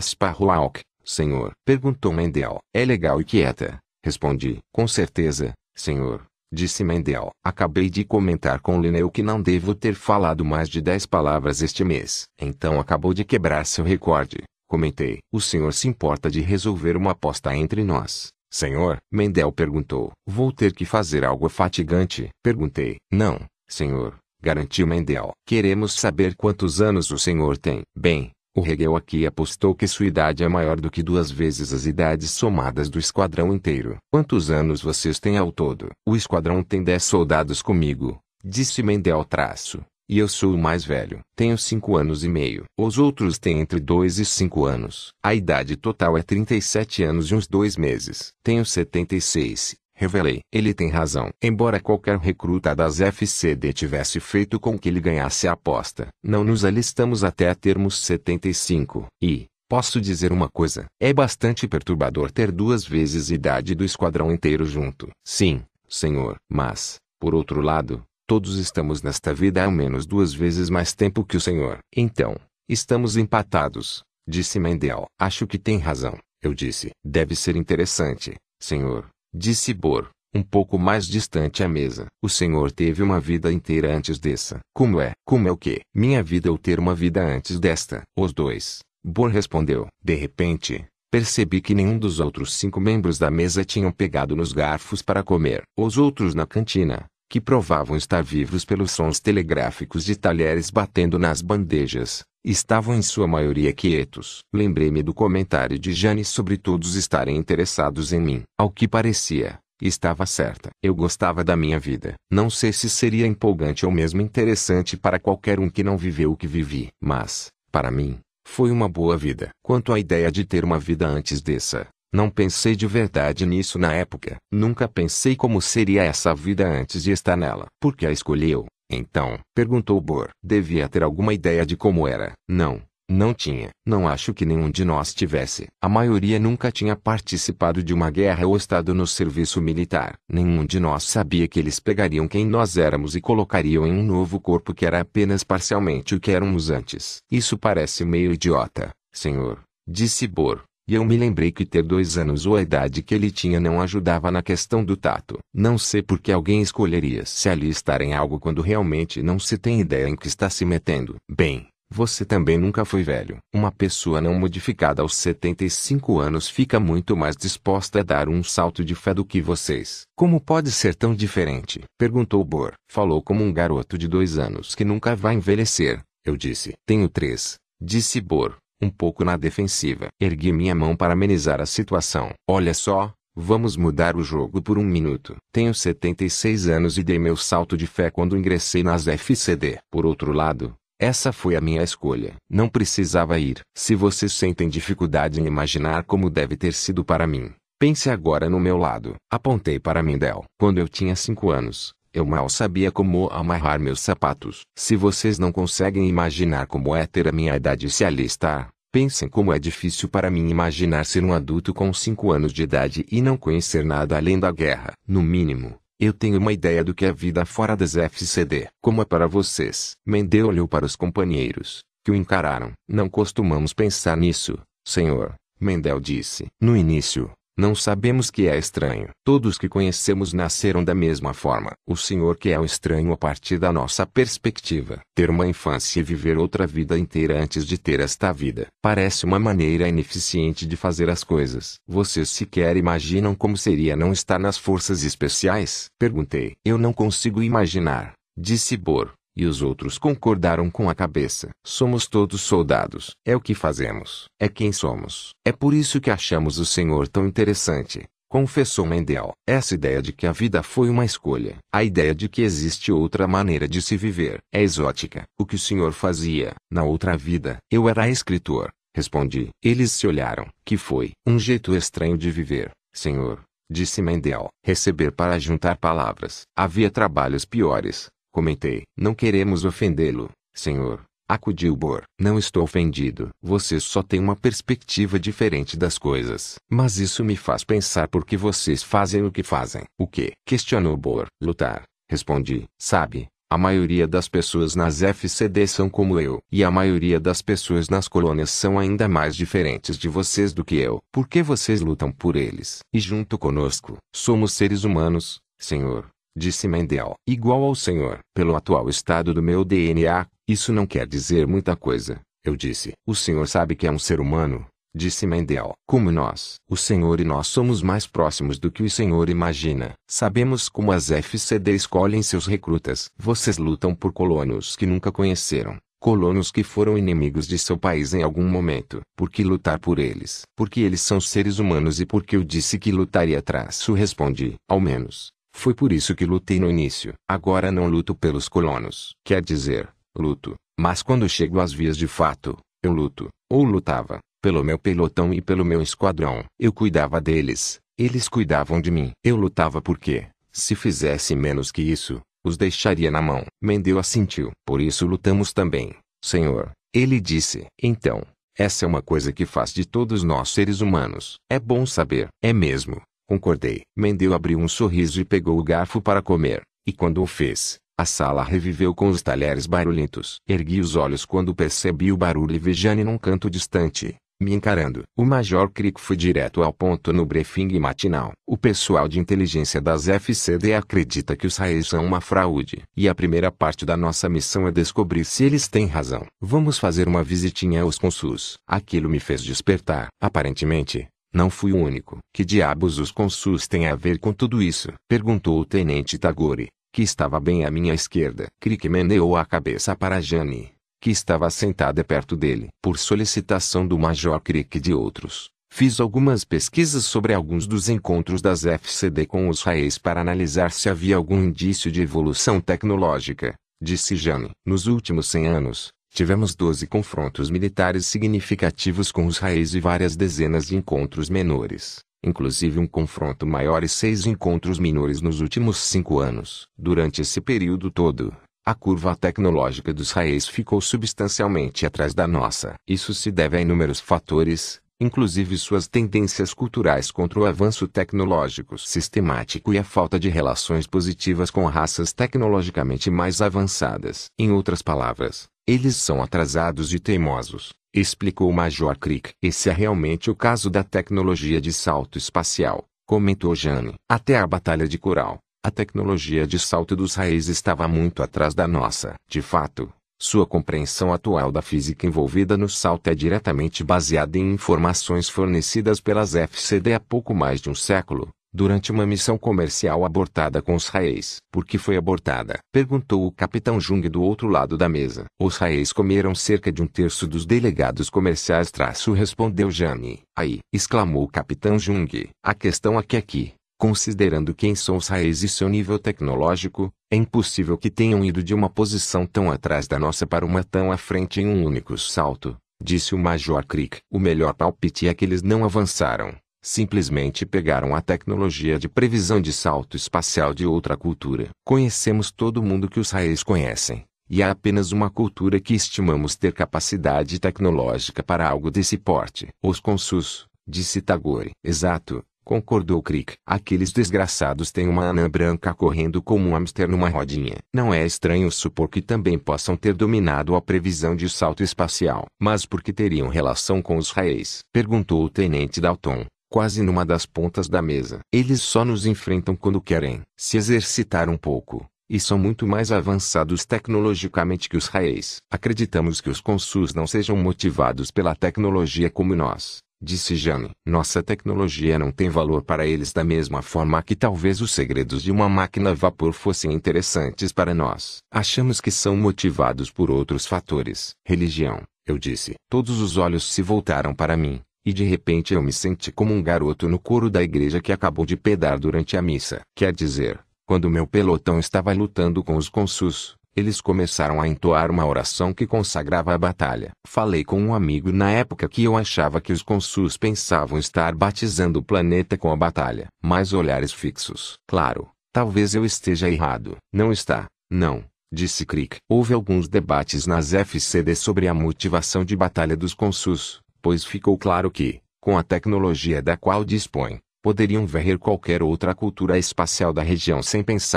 Sparrowhawk, senhor? Perguntou Mendel. É legal e quieta. Respondi. Com certeza, senhor. Disse Mendel. Acabei de comentar com Linneu que não devo ter falado mais de dez palavras este mês. Então acabou de quebrar seu recorde. Comentei. O senhor se importa de resolver uma aposta entre nós? Senhor, Mendel perguntou. Vou ter que fazer algo fatigante? Perguntei. Não, senhor, garantiu Mendel. Queremos saber quantos anos o senhor tem. Bem, o Hegel aqui apostou que sua idade é maior do que duas vezes as idades somadas do esquadrão inteiro. Quantos anos vocês têm ao todo? O esquadrão tem dez soldados comigo, disse Mendel traço. E eu sou o mais velho. Tenho cinco anos e meio. Os outros têm entre dois e cinco anos. A idade total é 37 anos e uns dois meses. Tenho 76. Revelei. Ele tem razão. Embora qualquer recruta das FCD tivesse feito com que ele ganhasse a aposta, não nos alistamos até termos 75. E, posso dizer uma coisa, é bastante perturbador ter duas vezes a idade do esquadrão inteiro junto. Sim, senhor. Mas, por outro lado, Todos estamos nesta vida ao menos duas vezes mais tempo que o Senhor. Então, estamos empatados, disse Mendel. Acho que tem razão, eu disse. Deve ser interessante, Senhor, disse Bor, um pouco mais distante à mesa. O Senhor teve uma vida inteira antes dessa. Como é? Como é o que? Minha vida ou ter uma vida antes desta? Os dois. Bor respondeu. De repente, percebi que nenhum dos outros cinco membros da mesa tinham pegado nos garfos para comer. Os outros na cantina, que provavam estar vivos pelos sons telegráficos de talheres batendo nas bandejas, estavam em sua maioria quietos. Lembrei-me do comentário de Jane sobre todos estarem interessados em mim. Ao que parecia, estava certa. Eu gostava da minha vida. Não sei se seria empolgante ou mesmo interessante para qualquer um que não viveu o que vivi. Mas, para mim, foi uma boa vida. Quanto à ideia de ter uma vida antes dessa, não pensei de verdade nisso na época. Nunca pensei como seria essa vida antes de estar nela. Por que a escolheu? Então, perguntou Bor. Devia ter alguma ideia de como era. Não, não tinha. Não acho que nenhum de nós tivesse. A maioria nunca tinha participado de uma guerra ou estado no serviço militar. Nenhum de nós sabia que eles pegariam quem nós éramos e colocariam em um novo corpo que era apenas parcialmente o que éramos antes. Isso parece meio idiota, senhor, disse Bor. E eu me lembrei que ter dois anos ou a idade que ele tinha não ajudava na questão do tato. Não sei por que alguém escolheria se alistar em algo quando realmente não se tem ideia em que está se metendo. Bem, você também nunca foi velho. Uma pessoa não modificada aos 75 anos fica muito mais disposta a dar um salto de fé do que vocês. Como pode ser tão diferente? Perguntou Bor. Falou como um garoto de dois anos que nunca vai envelhecer. Eu disse. Tenho três. Disse Bor um pouco na defensiva. Ergui minha mão para amenizar a situação. Olha só, vamos mudar o jogo por um minuto. Tenho 76 anos e dei meu salto de fé quando ingressei nas FCD. Por outro lado, essa foi a minha escolha. Não precisava ir. Se vocês sentem dificuldade em imaginar como deve ter sido para mim, pense agora no meu lado. Apontei para Mindel. Quando eu tinha 5 anos, eu mal sabia como amarrar meus sapatos. Se vocês não conseguem imaginar como é ter a minha idade e se alistar, pensem como é difícil para mim imaginar ser um adulto com 5 anos de idade e não conhecer nada além da guerra. No mínimo, eu tenho uma ideia do que é vida fora das FCD. Como é para vocês? Mendel olhou para os companheiros, que o encararam. Não costumamos pensar nisso, senhor, Mendel disse. No início, não sabemos que é estranho. Todos que conhecemos nasceram da mesma forma. O Senhor que é o estranho a partir da nossa perspectiva. Ter uma infância e viver outra vida inteira antes de ter esta vida. Parece uma maneira ineficiente de fazer as coisas. Vocês sequer imaginam como seria não estar nas forças especiais? Perguntei. Eu não consigo imaginar, disse Bor. E os outros concordaram com a cabeça. Somos todos soldados. É o que fazemos. É quem somos. É por isso que achamos o Senhor tão interessante. Confessou Mendel. Essa ideia de que a vida foi uma escolha, a ideia de que existe outra maneira de se viver, é exótica. O que o senhor fazia, na outra vida? Eu era escritor, respondi. Eles se olharam. Que foi? Um jeito estranho de viver, senhor, disse Mendel. Receber para juntar palavras. Havia trabalhos piores, Comentei. Não queremos ofendê-lo, senhor, Acudiu Bor. Não estou ofendido. Vocês só têm uma perspectiva diferente das coisas. Mas isso me faz pensar por que vocês fazem o que fazem. O que? Questionou Bor. Lutar. Respondi. Sabe, a maioria das pessoas nas FCD são como eu. E a maioria das pessoas nas colônias são ainda mais diferentes de vocês do que eu. Por que vocês lutam por eles? E junto conosco, somos seres humanos, senhor disse Mendel. Igual ao Senhor. Pelo atual estado do meu DNA, isso não quer dizer muita coisa, eu disse. O Senhor sabe que é um ser humano, disse Mendel. Como nós, o Senhor e nós somos mais próximos do que o Senhor imagina. Sabemos como as FCD escolhem seus recrutas. Vocês lutam por colonos que nunca conheceram. Colonos que foram inimigos de seu país em algum momento. Por que lutar por eles? Porque eles são seres humanos e porque eu disse que lutaria traço respondi. Ao menos, foi por isso que lutei no início. Agora não luto pelos colonos. Quer dizer, luto. Mas quando chego às vias de fato, eu luto. Ou lutava. Pelo meu pelotão e pelo meu esquadrão. Eu cuidava deles. Eles cuidavam de mim. Eu lutava porque, se fizesse menos que isso, os deixaria na mão. Mendeu assentiu. Por isso lutamos também, senhor. Ele disse. Então, essa é uma coisa que faz de todos nós seres humanos. É bom saber. É mesmo. Concordei. Mendel abriu um sorriso e pegou o garfo para comer. E quando o fez, a sala reviveu com os talheres barulhentos. Ergui os olhos quando percebi o barulho e Vejane num canto distante, me encarando. O Major Crick foi direto ao ponto no briefing matinal. O pessoal de inteligência das FCD acredita que os Raes são uma fraude. E a primeira parte da nossa missão é descobrir se eles têm razão. Vamos fazer uma visitinha aos consus. Aquilo me fez despertar. Aparentemente, não fui o único. Que diabos os consus têm a ver com tudo isso? Perguntou o tenente Tagore, que estava bem à minha esquerda. Crick meneou a cabeça para Jane, que estava sentada perto dele. Por solicitação do Major Crick e de outros, fiz algumas pesquisas sobre alguns dos encontros das FCD com os Raes para analisar se havia algum indício de evolução tecnológica, disse Jane. Nos últimos 100 anos, Tivemos 12 confrontos militares significativos com os raiz e várias dezenas de encontros menores, inclusive um confronto maior e seis encontros menores nos últimos cinco anos. Durante esse período todo, a curva tecnológica dos raiz ficou substancialmente atrás da nossa. Isso se deve a inúmeros fatores, inclusive suas tendências culturais contra o avanço tecnológico sistemático e a falta de relações positivas com raças tecnologicamente mais avançadas. Em outras palavras, eles são atrasados e teimosos, explicou Major Crick. Esse é realmente o caso da tecnologia de salto espacial, comentou Jane. Até a Batalha de Coral, a tecnologia de salto dos raízes estava muito atrás da nossa. De fato, sua compreensão atual da física envolvida no salto é diretamente baseada em informações fornecidas pelas FCD há pouco mais de um século, durante uma missão comercial abortada com os Raes. Por que foi abortada? Perguntou o capitão Jung do outro lado da mesa. Os Raes comeram cerca de um terço dos delegados comerciais traço respondeu Jane. Aí, exclamou o capitão Jung. A questão é que aqui, considerando quem são os Raes e seu nível tecnológico, é impossível que tenham ido de uma posição tão atrás da nossa para uma tão à frente em um único salto, disse o Major Crick. O melhor palpite é que eles não avançaram Simplesmente pegaram a tecnologia de previsão de salto espacial de outra cultura. Conhecemos todo mundo que os raízes conhecem, e há apenas uma cultura que estimamos ter capacidade tecnológica para algo desse porte. Os consus, disse Tagore. Exato, concordou Crick. Aqueles desgraçados têm uma anã branca correndo como um hamster numa rodinha. Não é estranho supor que também possam ter dominado a previsão de salto espacial. Mas por que teriam relação com os raízes? Perguntou o tenente Dalton quase numa das pontas da mesa. Eles só nos enfrentam quando querem se exercitar um pouco, e são muito mais avançados tecnologicamente que os raéis. Acreditamos que os consus não sejam motivados pela tecnologia como nós, disse Jane. Nossa tecnologia não tem valor para eles da mesma forma que talvez os segredos de uma máquina a vapor fossem interessantes para nós. Achamos que são motivados por outros fatores. Religião, eu disse. Todos os olhos se voltaram para mim. E de repente eu me senti como um garoto no coro da igreja que acabou de pedar durante a missa. Quer dizer, quando meu pelotão estava lutando com os consus, eles começaram a entoar uma oração que consagrava a batalha. Falei com um amigo na época que eu achava que os consus pensavam estar batizando o planeta com a batalha. Mais olhares fixos. Claro, talvez eu esteja errado. Não está, não, disse Crick. Houve alguns debates nas FCD sobre a motivação de batalha dos Consus, pois ficou claro que, com a tecnologia da qual dispõe, poderiam varrer qualquer outra cultura espacial da região sem pensar